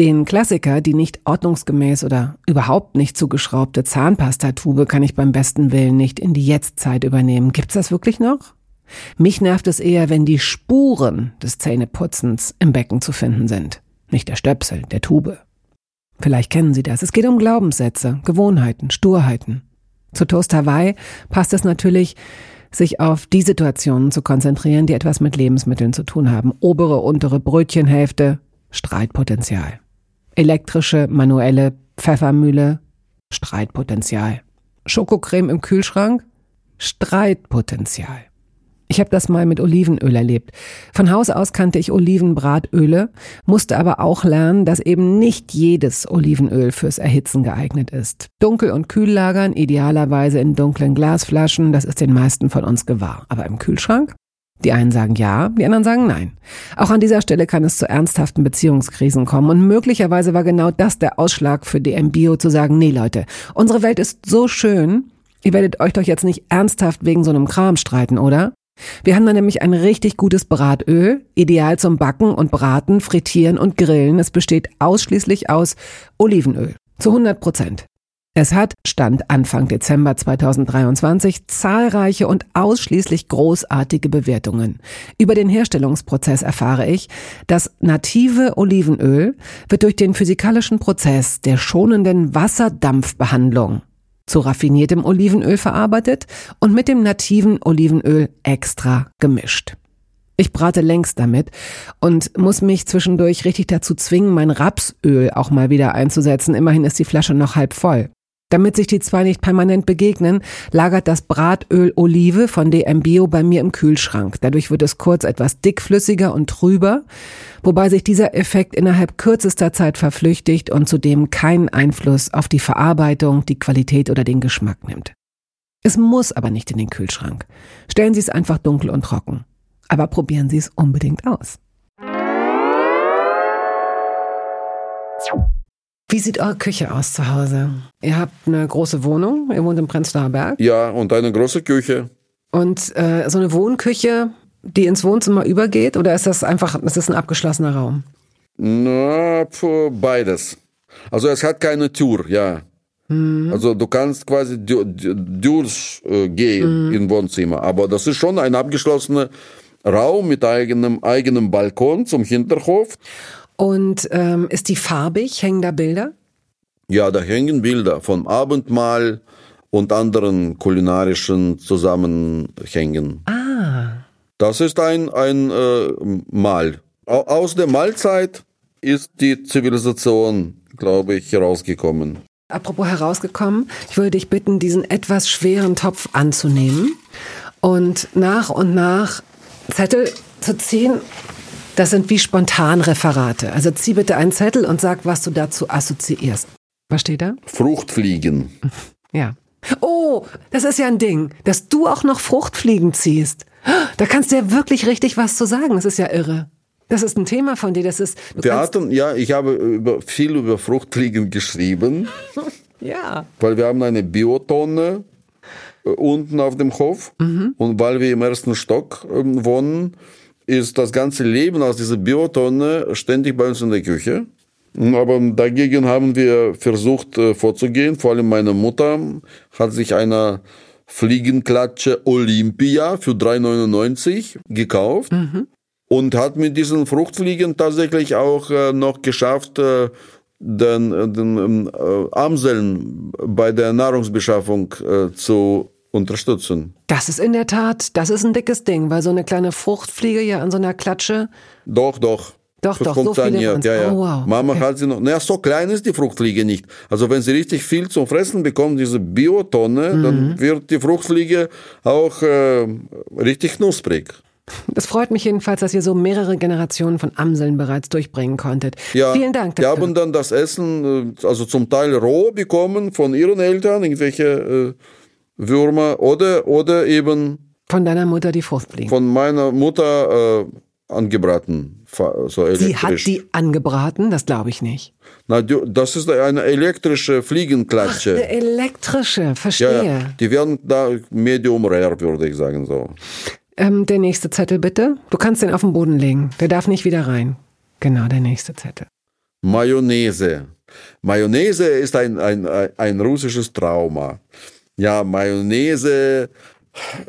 Den Klassiker, die nicht ordnungsgemäß oder überhaupt nicht zugeschraubte Zahnpastatube, kann ich beim besten Willen nicht in die Jetztzeit übernehmen. Gibt's das wirklich noch? Mich nervt es eher, wenn die Spuren des Zähneputzens im Becken zu finden sind. Nicht der Stöpsel, der Tube. Vielleicht kennen Sie das. Es geht um Glaubenssätze, Gewohnheiten, Sturheiten. Zu Toast Hawaii passt es natürlich, sich auf die Situationen zu konzentrieren, die etwas mit Lebensmitteln zu tun haben. Obere, untere Brötchenhälfte, Streitpotenzial. Elektrische, manuelle Pfeffermühle, Streitpotenzial. Schokocreme im Kühlschrank, Streitpotenzial. Ich habe das mal mit Olivenöl erlebt. Von Haus aus kannte ich Olivenbratöle, musste aber auch lernen, dass eben nicht jedes Olivenöl fürs Erhitzen geeignet ist. Dunkel und kühl lagern, idealerweise in dunklen Glasflaschen, das ist den meisten von uns gewahr. Aber im Kühlschrank? Die einen sagen ja, die anderen sagen nein. Auch an dieser Stelle kann es zu ernsthaften Beziehungskrisen kommen und möglicherweise war genau das der Ausschlag für DM Bio zu sagen, nee Leute, unsere Welt ist so schön, ihr werdet euch doch jetzt nicht ernsthaft wegen so einem Kram streiten, oder? Wir haben da nämlich ein richtig gutes Bratöl, ideal zum Backen und Braten, Frittieren und Grillen. Es besteht ausschließlich aus Olivenöl. Zu 100 Prozent. Es hat, Stand Anfang Dezember 2023, zahlreiche und ausschließlich großartige Bewertungen. Über den Herstellungsprozess erfahre ich, das native Olivenöl wird durch den physikalischen Prozess der schonenden Wasserdampfbehandlung zu raffiniertem Olivenöl verarbeitet und mit dem nativen Olivenöl extra gemischt. Ich brate längst damit und muss mich zwischendurch richtig dazu zwingen, mein Rapsöl auch mal wieder einzusetzen. Immerhin ist die Flasche noch halb voll. Damit sich die zwei nicht permanent begegnen, lagert das Bratöl Olive von DM Bio bei mir im Kühlschrank. Dadurch wird es kurz etwas dickflüssiger und trüber, wobei sich dieser Effekt innerhalb kürzester Zeit verflüchtigt und zudem keinen Einfluss auf die Verarbeitung, die Qualität oder den Geschmack nimmt. Es muss aber nicht in den Kühlschrank. Stellen Sie es einfach dunkel und trocken. Aber probieren Sie es unbedingt aus. Wie sieht eure Küche aus zu Hause? Ihr habt eine große Wohnung, ihr wohnt im Prenzlauer Berg. Ja, und eine große Küche. Und äh, so eine Wohnküche, die ins Wohnzimmer übergeht, oder ist das einfach, ist das ein abgeschlossener Raum? Na, beides. Also es hat keine Tür, ja. Mhm. Also du kannst quasi durchgehen mhm. im Wohnzimmer, aber das ist schon ein abgeschlossener Raum mit eigenem, eigenem Balkon zum Hinterhof. Und ähm, ist die farbig? Hängen da Bilder? Ja, da hängen Bilder vom Abendmahl und anderen kulinarischen Zusammenhängen. Ah. Das ist ein, ein äh, Mahl. Aus der Mahlzeit ist die Zivilisation, glaube ich, herausgekommen. Apropos herausgekommen, ich würde dich bitten, diesen etwas schweren Topf anzunehmen und nach und nach Zettel zu ziehen das sind wie Spontanreferate. Also zieh bitte einen Zettel und sag, was du dazu assoziierst. Was steht da? Fruchtfliegen. Ja. Oh, das ist ja ein Ding, dass du auch noch Fruchtfliegen ziehst. Da kannst du ja wirklich richtig was zu sagen. Das ist ja irre. Das ist ein Thema von dir. Das ist. Wir hatten, ja, ich habe über, viel über Fruchtfliegen geschrieben. ja. Weil wir haben eine Biotonne äh, unten auf dem Hof. Mhm. Und weil wir im ersten Stock äh, wohnen, ist das ganze Leben aus dieser Biotonne ständig bei uns in der Küche. Aber dagegen haben wir versucht äh, vorzugehen. Vor allem meine Mutter hat sich eine Fliegenklatsche Olympia für 3,99 gekauft mhm. und hat mit diesen Fruchtfliegen tatsächlich auch äh, noch geschafft, äh, den, den ähm, Amseln bei der Nahrungsbeschaffung zu unterstützen. Das ist in der Tat, das ist ein dickes Ding, weil so eine kleine Fruchtfliege ja an so einer Klatsche. Doch, doch. Doch, doch, so viele ja, ja. Oh, wow. Mama okay. hat sie noch, naja, so klein ist die Fruchtfliege nicht. Also wenn sie richtig viel zum Fressen bekommt, diese Biotonne, mhm. dann wird die Fruchtfliege auch äh, richtig knusprig. Das freut mich jedenfalls, dass ihr so mehrere Generationen von Amseln bereits durchbringen konntet. Ja, Vielen Dank. Die haben dann das Essen, äh, also zum Teil roh bekommen von ihren Eltern, irgendwelche äh, Würmer oder, oder eben. Von deiner Mutter die Fruchtfliegen? Von meiner Mutter äh, angebraten. So Sie hat die angebraten? Das glaube ich nicht. Na, das ist eine elektrische Fliegenklatsche. Ach, eine elektrische, verstehe. Ja, die werden da medium rare, würde ich sagen so. Ähm, der nächste Zettel bitte. Du kannst den auf den Boden legen. Der darf nicht wieder rein. Genau, der nächste Zettel. Mayonnaise. Mayonnaise ist ein, ein, ein russisches Trauma. Ja, Mayonnaise,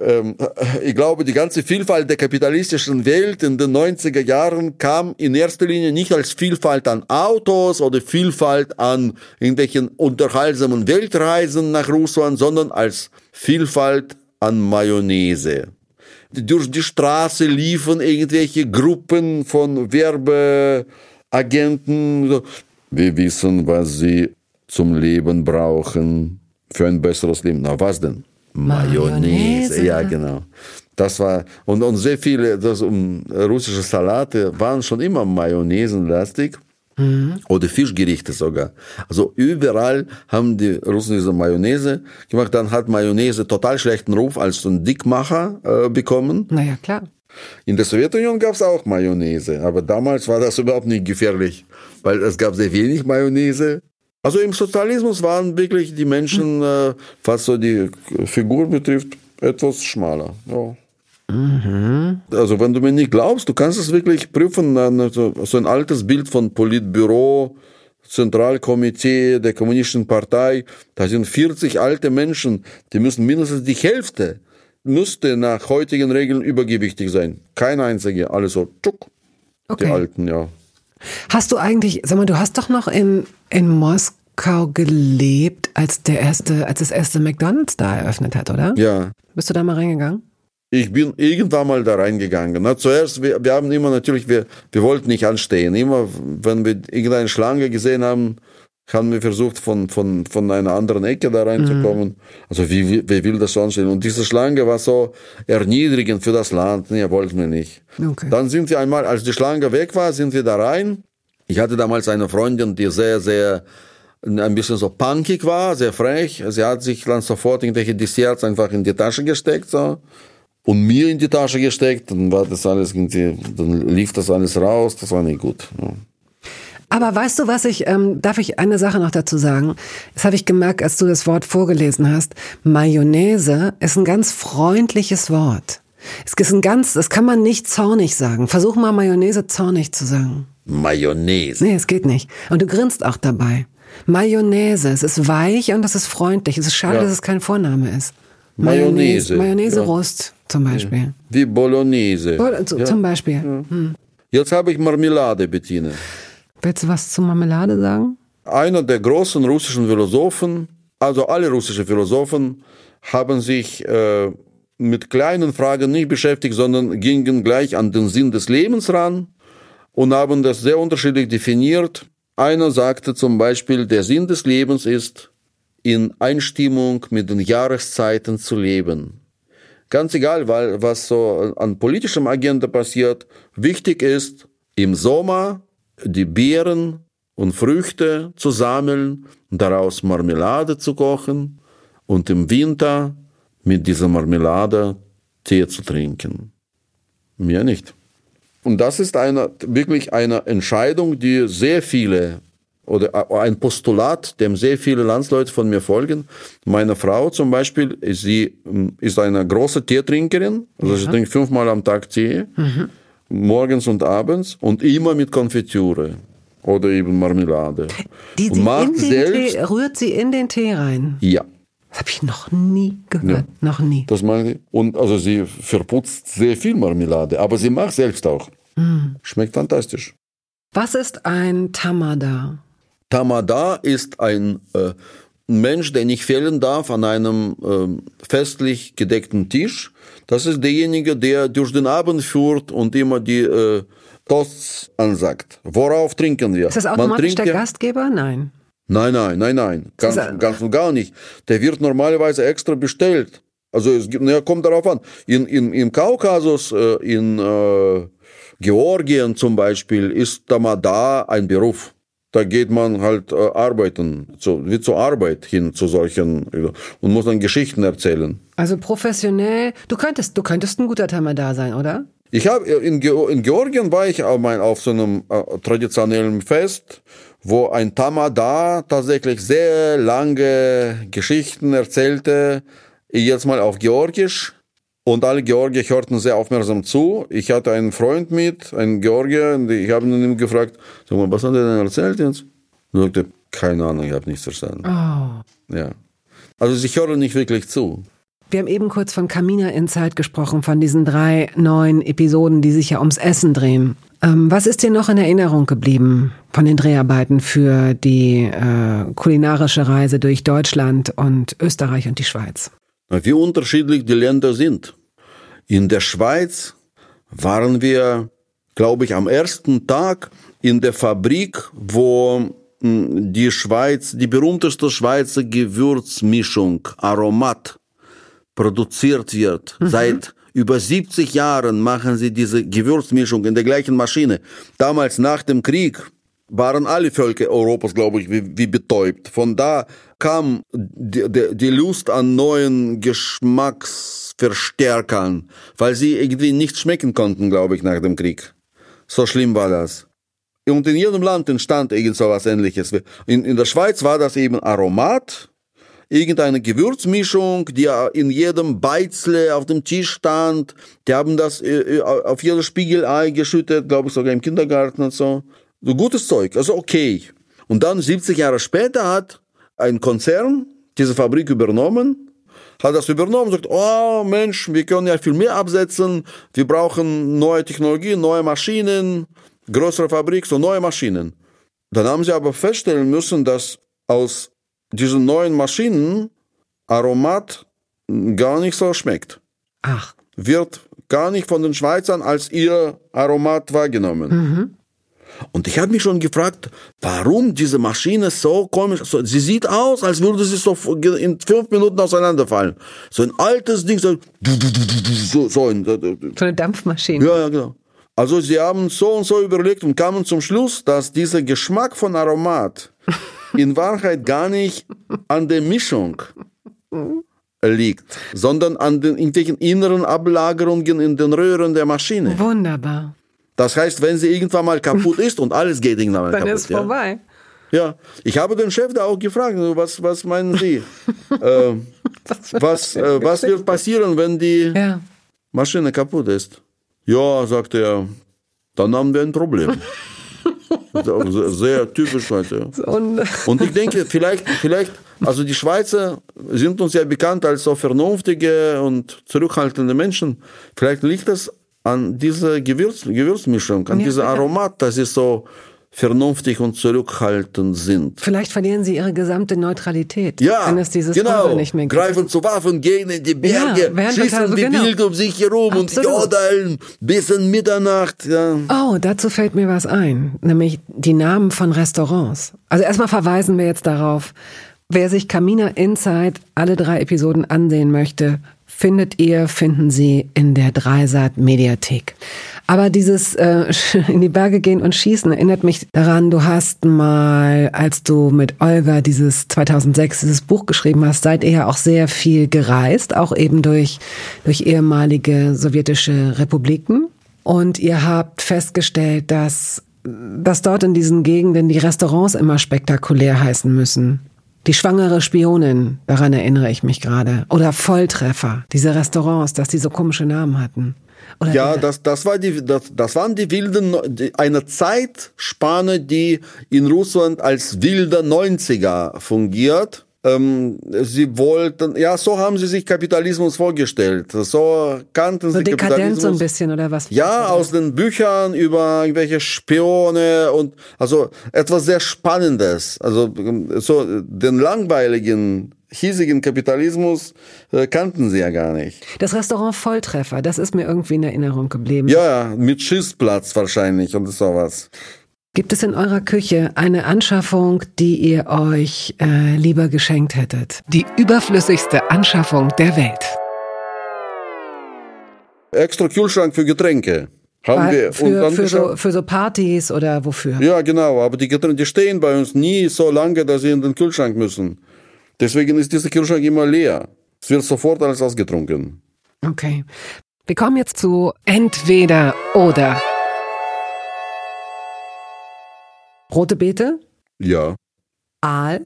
ähm, ich glaube, die ganze Vielfalt der kapitalistischen Welt in den 90er Jahren kam in erster Linie nicht als Vielfalt an Autos oder Vielfalt an irgendwelchen unterhaltsamen Weltreisen nach Russland, sondern als Vielfalt an Mayonnaise. Durch die Straße liefen irgendwelche Gruppen von Werbeagenten. Wir wissen, was sie zum Leben brauchen, für ein besseres Leben. Na, was denn? Mayonnaise. Mayonnaise. Ja, genau. Das war, und, und sehr viele das, um, russische Salate waren schon immer Mayonnaisenlastig. Mhm. Oder Fischgerichte sogar. Also überall haben die Russen diese Mayonnaise gemacht. Dann hat Mayonnaise total schlechten Ruf als so ein Dickmacher äh, bekommen. Naja, klar. In der Sowjetunion gab es auch Mayonnaise, aber damals war das überhaupt nicht gefährlich, weil es gab sehr wenig Mayonnaise. Also im Sozialismus waren wirklich die Menschen, äh, was so die Figur betrifft, etwas schmaler. Ja. Mhm. Also wenn du mir nicht glaubst, du kannst es wirklich prüfen, so ein altes Bild von Politbüro, Zentralkomitee der Kommunistischen Partei, da sind 40 alte Menschen, die müssen mindestens die Hälfte, müsste nach heutigen Regeln übergewichtig sein. Kein einziger, alles so, tschuk, okay. die Alten, ja. Hast du eigentlich, sag mal, du hast doch noch in, in Moskau gelebt, als der erste, als das erste McDonalds da eröffnet hat, oder? Ja. Bist du da mal reingegangen? Ich bin irgendwann mal da reingegangen. Na, zuerst, wir, wir haben immer natürlich, wir, wir wollten nicht anstehen. Immer, wenn wir irgendeine Schlange gesehen haben, haben wir versucht, von, von, von einer anderen Ecke da reinzukommen. Mhm. Also wie, wie, wie will das so anstehen? Und diese Schlange war so erniedrigend für das Land. Nee, wollten wir nicht. Okay. Dann sind wir einmal, als die Schlange weg war, sind wir da rein. Ich hatte damals eine Freundin, die sehr, sehr ein bisschen so punkig war, sehr frech. Sie hat sich dann sofort irgendwelche Desserts einfach in die Tasche gesteckt, so und mir in die Tasche gesteckt, dann war das alles dann lief das alles raus, das war nicht gut. Ja. Aber weißt du, was ich, ähm, darf ich eine Sache noch dazu sagen? Das habe ich gemerkt, als du das Wort vorgelesen hast. Mayonnaise ist ein ganz freundliches Wort. Es ist ein ganz, das kann man nicht zornig sagen. Versuch mal Mayonnaise zornig zu sagen. Mayonnaise. Nee, es geht nicht. Und du grinst auch dabei. Mayonnaise, es ist weich und es ist freundlich. Es ist schade, ja. dass es kein Vorname ist. Mayonnaise. Mayonnaise-Rost ja. zum Beispiel. Wie Bolognese. Bo ja. Zum Beispiel. Hm. Jetzt habe ich Marmelade, Bettine. Willst du was zu Marmelade sagen? Einer der großen russischen Philosophen, also alle russischen Philosophen, haben sich äh, mit kleinen Fragen nicht beschäftigt, sondern gingen gleich an den Sinn des Lebens ran und haben das sehr unterschiedlich definiert. Einer sagte zum Beispiel, der Sinn des Lebens ist, in Einstimmung mit den Jahreszeiten zu leben. Ganz egal, weil was so an politischem Agenda passiert, wichtig ist, im Sommer die Beeren und Früchte zu sammeln, daraus Marmelade zu kochen und im Winter mit dieser Marmelade Tee zu trinken. Mehr nicht. Und das ist eine, wirklich eine Entscheidung, die sehr viele oder ein Postulat, dem sehr viele Landsleute von mir folgen. Meine Frau zum Beispiel, sie hm, ist eine große Teetrinkerin, also ja. sie trinkt fünfmal am Tag Tee. Mhm morgens und abends und immer mit Konfitüre oder eben Marmelade. Die und macht selbst, Tee, rührt sie in den Tee rein? Ja. Das habe ich noch nie gehört. Ja. Noch nie. Das meine ich. Und also sie verputzt sehr viel Marmelade, aber sie macht selbst auch. Mm. Schmeckt fantastisch. Was ist ein Tamada? Tamada ist ein äh, Mensch, der nicht fehlen darf an einem äh, festlich gedeckten Tisch. Das ist derjenige, der durch den Abend führt und immer die äh, Toasts ansagt. Worauf trinken wir? Ist das automatisch der Gastgeber? Nein. Nein, nein, nein, nein. Ganz, ganz und gar nicht. Der wird normalerweise extra bestellt. Also es gibt, na, kommt darauf an. In, in, Im Kaukasus, äh, in äh, Georgien zum Beispiel, ist Tamada ein Beruf da geht man halt äh, arbeiten, zu, wie zur Arbeit hin zu solchen und muss dann Geschichten erzählen. Also professionell, du könntest, du könntest ein guter Tamada sein, oder? Ich habe in, in Georgien war ich auf, mein, auf so einem äh, traditionellen Fest, wo ein Tamada tatsächlich sehr lange Geschichten erzählte, jetzt mal auf Georgisch. Und alle Georgier hörten sehr aufmerksam zu. Ich hatte einen Freund mit, einen Georgier, und ich habe ihn gefragt, sag mal, was hat er denn erzählt jetzt? Und er sagte, keine Ahnung, ich habe nichts verstanden. Oh. Ja. Also sie hören nicht wirklich zu. Wir haben eben kurz von Kamina Insight gesprochen, von diesen drei neuen Episoden, die sich ja ums Essen drehen. Ähm, was ist dir noch in Erinnerung geblieben von den Dreharbeiten für die äh, kulinarische Reise durch Deutschland und Österreich und die Schweiz? Wie unterschiedlich die Länder sind. In der Schweiz waren wir, glaube ich, am ersten Tag in der Fabrik, wo hm, die Schweiz, die berühmteste Schweizer Gewürzmischung Aromat produziert wird. Mhm. Seit über 70 Jahren machen sie diese Gewürzmischung in der gleichen Maschine. Damals nach dem Krieg waren alle Völker Europas, glaube ich, wie, wie betäubt. Von da kam die, die, die Lust an neuen Geschmacksverstärkern, weil sie irgendwie nicht schmecken konnten, glaube ich, nach dem Krieg. So schlimm war das. Und in jedem Land entstand irgend so was ähnliches. In, in der Schweiz war das eben Aromat, irgendeine Gewürzmischung, die in jedem Beizle auf dem Tisch stand. Die haben das äh, äh, auf jedes Spiegelei geschüttet, glaube ich sogar im Kindergarten und so. So gutes Zeug, also okay. Und dann 70 Jahre später hat ein Konzern diese Fabrik übernommen, hat das übernommen und sagt, oh Mensch, wir können ja viel mehr absetzen, wir brauchen neue Technologien, neue Maschinen, größere Fabrik, so neue Maschinen. Dann haben sie aber feststellen müssen, dass aus diese neuen Maschinen Aromat gar nicht so schmeckt. Ach. Wird gar nicht von den Schweizern als ihr Aromat wahrgenommen. Mhm. Und ich habe mich schon gefragt, warum diese Maschine so komisch, so, sie sieht aus, als würde sie so in fünf Minuten auseinanderfallen. So ein altes Ding, so, so, so, ein, so eine Dampfmaschine. Ja, ja, genau. Also sie haben so und so überlegt und kamen zum Schluss, dass dieser Geschmack von Aromat in Wahrheit gar nicht an der Mischung liegt, sondern an den irgendwelchen inneren Ablagerungen in den Röhren der Maschine. Wunderbar. Das heißt, wenn sie irgendwann mal kaputt ist und alles geht irgendwann mal Dann kaputt. Dann ist ja. vorbei. Ja, ich habe den Chef da auch gefragt, was, was meinen Sie? äh, was, äh, was wird passieren, wenn die ja. Maschine kaputt ist? Ja, sagt er, dann haben wir ein Problem. Sehr typisch heute. Und ich denke, vielleicht, vielleicht, also die Schweizer sind uns ja bekannt als so vernünftige und zurückhaltende Menschen. Vielleicht liegt das an dieser Gewürz, Gewürzmischung, an ja, dieser Aromat, das ist so vernünftig und zurückhaltend sind. Vielleicht verlieren sie ihre gesamte Neutralität, ja, wenn es dieses genau. nicht mehr gibt. Greifen zu Waffen, gehen in die Berge, ja, schießen wie genau. wild um sich herum Absolut. und jodeln bis in Mitternacht. Ja. Oh, dazu fällt mir was ein, nämlich die Namen von Restaurants. Also erstmal verweisen wir jetzt darauf, wer sich Camina Inside alle drei Episoden ansehen möchte, findet ihr, finden Sie in der Dreisat Mediathek. Aber dieses äh, in die Berge gehen und schießen erinnert mich daran, du hast mal, als du mit Olga dieses 2006 dieses Buch geschrieben hast, seid ihr ja auch sehr viel gereist, auch eben durch, durch ehemalige sowjetische Republiken. Und ihr habt festgestellt, dass, dass dort in diesen Gegenden die Restaurants immer spektakulär heißen müssen. Die schwangere Spionin, daran erinnere ich mich gerade. Oder Volltreffer, diese Restaurants, dass die so komische Namen hatten. Oder ja, das, das, war die, das, das waren die wilden, die, eine Zeitspanne, die in Russland als wilder 90er fungiert. Ähm, sie wollten, ja, so haben sie sich Kapitalismus vorgestellt. So kannten so sie Dekadenz Kapitalismus. so ein bisschen oder was? Ja, aus den Büchern über irgendwelche Spione und also etwas sehr Spannendes. Also so den langweiligen hiesigen Kapitalismus äh, kannten sie ja gar nicht. Das Restaurant Volltreffer, das ist mir irgendwie in Erinnerung geblieben. Ja, mit Schießplatz wahrscheinlich und sowas. Gibt es in eurer Küche eine Anschaffung, die ihr euch äh, lieber geschenkt hättet? Die überflüssigste Anschaffung der Welt. Extra Kühlschrank für Getränke. Haben Weil wir für, für, so, für so Partys oder wofür? Ja, genau. Aber die Getränke die stehen bei uns nie so lange, dass sie in den Kühlschrank müssen. Deswegen ist dieser Kühlschrank immer leer. Es wird sofort alles ausgetrunken. Okay. Wir kommen jetzt zu entweder oder. Rote Beete? Ja. Aal?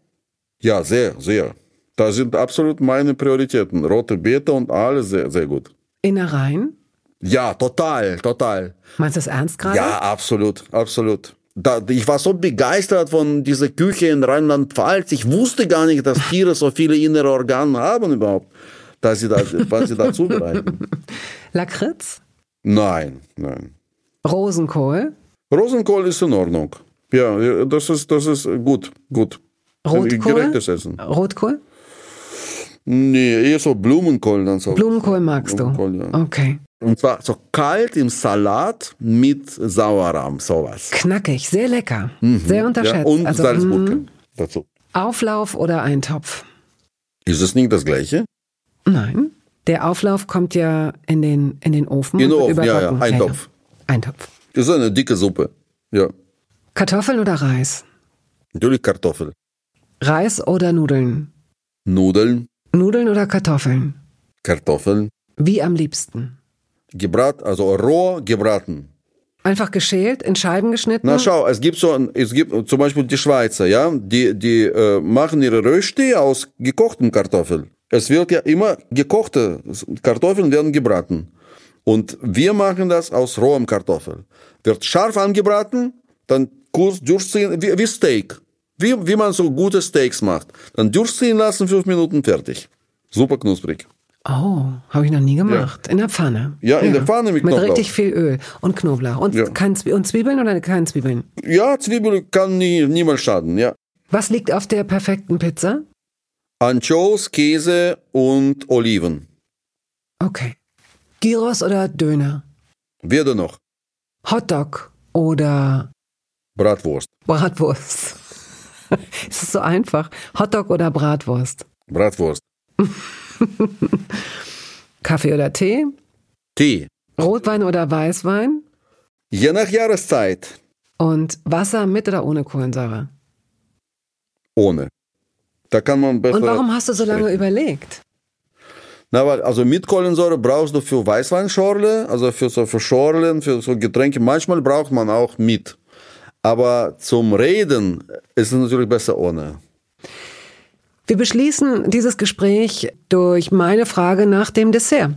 Ja, sehr, sehr. Das sind absolut meine Prioritäten. Rote Beete und Aal sehr, sehr gut. Innereien? Ja, total, total. Meinst du das ernst gerade? Ja, absolut, absolut. Da, ich war so begeistert von dieser Küche in Rheinland-Pfalz. Ich wusste gar nicht, dass Tiere so viele innere Organe haben überhaupt, dass sie da, was sie da zubereiten. Lakritz? Nein, nein. Rosenkohl? Rosenkohl ist in Ordnung. Ja, das ist, das ist gut, gut. Rotkohl? Gerechtes Essen. Rotkohl? Nee, eher so Blumenkohl dann so. Blumenkohl magst Blumenkohl, du? Ja. Okay. Und zwar so kalt im Salat mit Sauerrahm, sowas. Knackig, sehr lecker. Sehr unterschätzt. Ja, und also, Salzgurke mm, dazu. Auflauf oder Eintopf? Ist das nicht das Gleiche? Nein. Der Auflauf kommt ja in den, in den Ofen. In den Ofen, ja, ja. Eintopf. Eintopf. Das ist eine dicke Suppe. Ja. Kartoffeln oder Reis? Natürlich Kartoffel. Reis oder Nudeln? Nudeln, Nudeln oder Kartoffeln? Kartoffeln, Wie am liebsten? gebraten, also roh gebraten. Einfach geschält, in Scheiben geschnitten? Na schau, es gibt so, es gibt zum Beispiel die Schweizer, ja, die, die äh, machen ihre Rösti aus gekochten Kartoffeln. Es wird ja immer gekochte Kartoffeln werden gebraten. Und wir machen das aus rohem Kartoffel. Wird scharf angebraten, dann kurz durchziehen, wie, wie Steak. Wie, wie man so gute Steaks macht. Dann durchziehen lassen, fünf Minuten fertig. Super knusprig. Oh, habe ich noch nie gemacht. In der Pfanne. Ja, in der Pfanne mit Mit Knoblauch. richtig viel Öl und Knoblauch. Und, Ja. kein Zwie und Zwiebeln oder keine Zwiebeln? Ja, Zwiebel kann nie, niemals schaden, ja. Was liegt auf der perfekten Pizza? Anchovies, Käse und Oliven. Okay. Gyros oder Döner? Weder noch. Hotdog oder Bratwurst. Bratwurst? es ist so einfach. Hotdog oder Bratwurst? Bratwurst. Kaffee oder Tee? Tee. Rotwein oder Weißwein? Je nach Jahreszeit. Und Wasser mit oder ohne Kohlensäure? Ohne. Da kann man besser. Und warum hast du so lange sprechen. überlegt? Na, weil, also mit Kohlensäure brauchst du für Weißweinschorle, also für so für Schorlen, für so Getränke. Manchmal braucht man auch mit. Aber zum Reden ist es natürlich besser ohne. Wir beschließen dieses Gespräch durch meine Frage nach dem Dessert.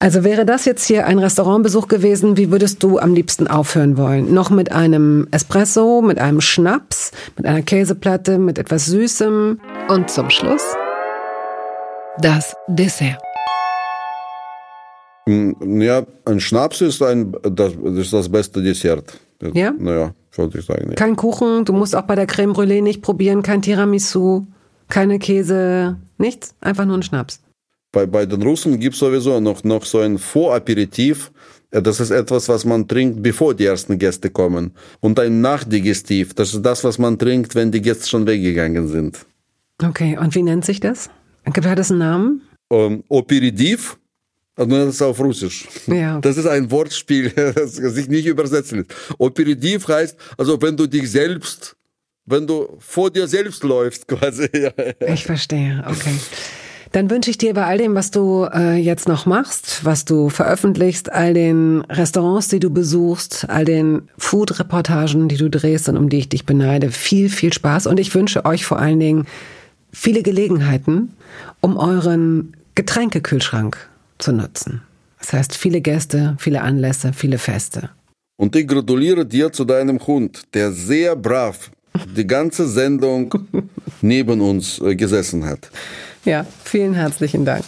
Also wäre das jetzt hier ein Restaurantbesuch gewesen, wie würdest du am liebsten aufhören wollen? Noch mit einem Espresso, mit einem Schnaps, mit einer Käseplatte, mit etwas Süßem und zum Schluss das Dessert. Ja, ein Schnaps ist ein, das, das ist das beste Dessert. Ja? Naja, würde ich sagen. Ja. Kein Kuchen, du musst auch bei der Creme Brûlée nicht probieren, kein Tiramisu, keine Käse, nichts, einfach nur ein Schnaps. Bei, bei den Russen gibt es sowieso noch, noch so ein Voraperitif. Das ist etwas, was man trinkt, bevor die ersten Gäste kommen. Und ein Nachdigestiv. Das ist das, was man trinkt, wenn die Gäste schon weggegangen sind. Okay, und wie nennt sich das? Hat das einen Namen? Ähm, Operitiv. Also das ist auf Russisch. Ja. Das ist ein Wortspiel, das sich nicht übersetzen lässt. Operitiv heißt, also wenn du dich selbst, wenn du vor dir selbst läufst, quasi. Ich verstehe, okay. Dann wünsche ich dir bei all dem, was du äh, jetzt noch machst, was du veröffentlichst, all den Restaurants, die du besuchst, all den Food-Reportagen, die du drehst und um die ich dich beneide, viel, viel Spaß. Und ich wünsche euch vor allen Dingen viele Gelegenheiten, um euren Getränkekühlschrank zu nutzen. Das heißt, viele Gäste, viele Anlässe, viele Feste. Und ich gratuliere dir zu deinem Hund, der sehr brav die ganze Sendung neben uns äh, gesessen hat. Ja, vielen herzlichen Dank.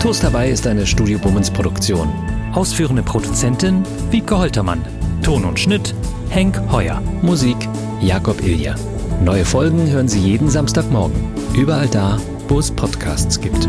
Toast dabei ist eine Studio Bummens Produktion. Ausführende Produzentin Wiebke Holtermann. Ton und Schnitt Henk Heuer. Musik Jakob Ilja. Neue Folgen hören Sie jeden Samstagmorgen. Überall da, wo es Podcasts gibt.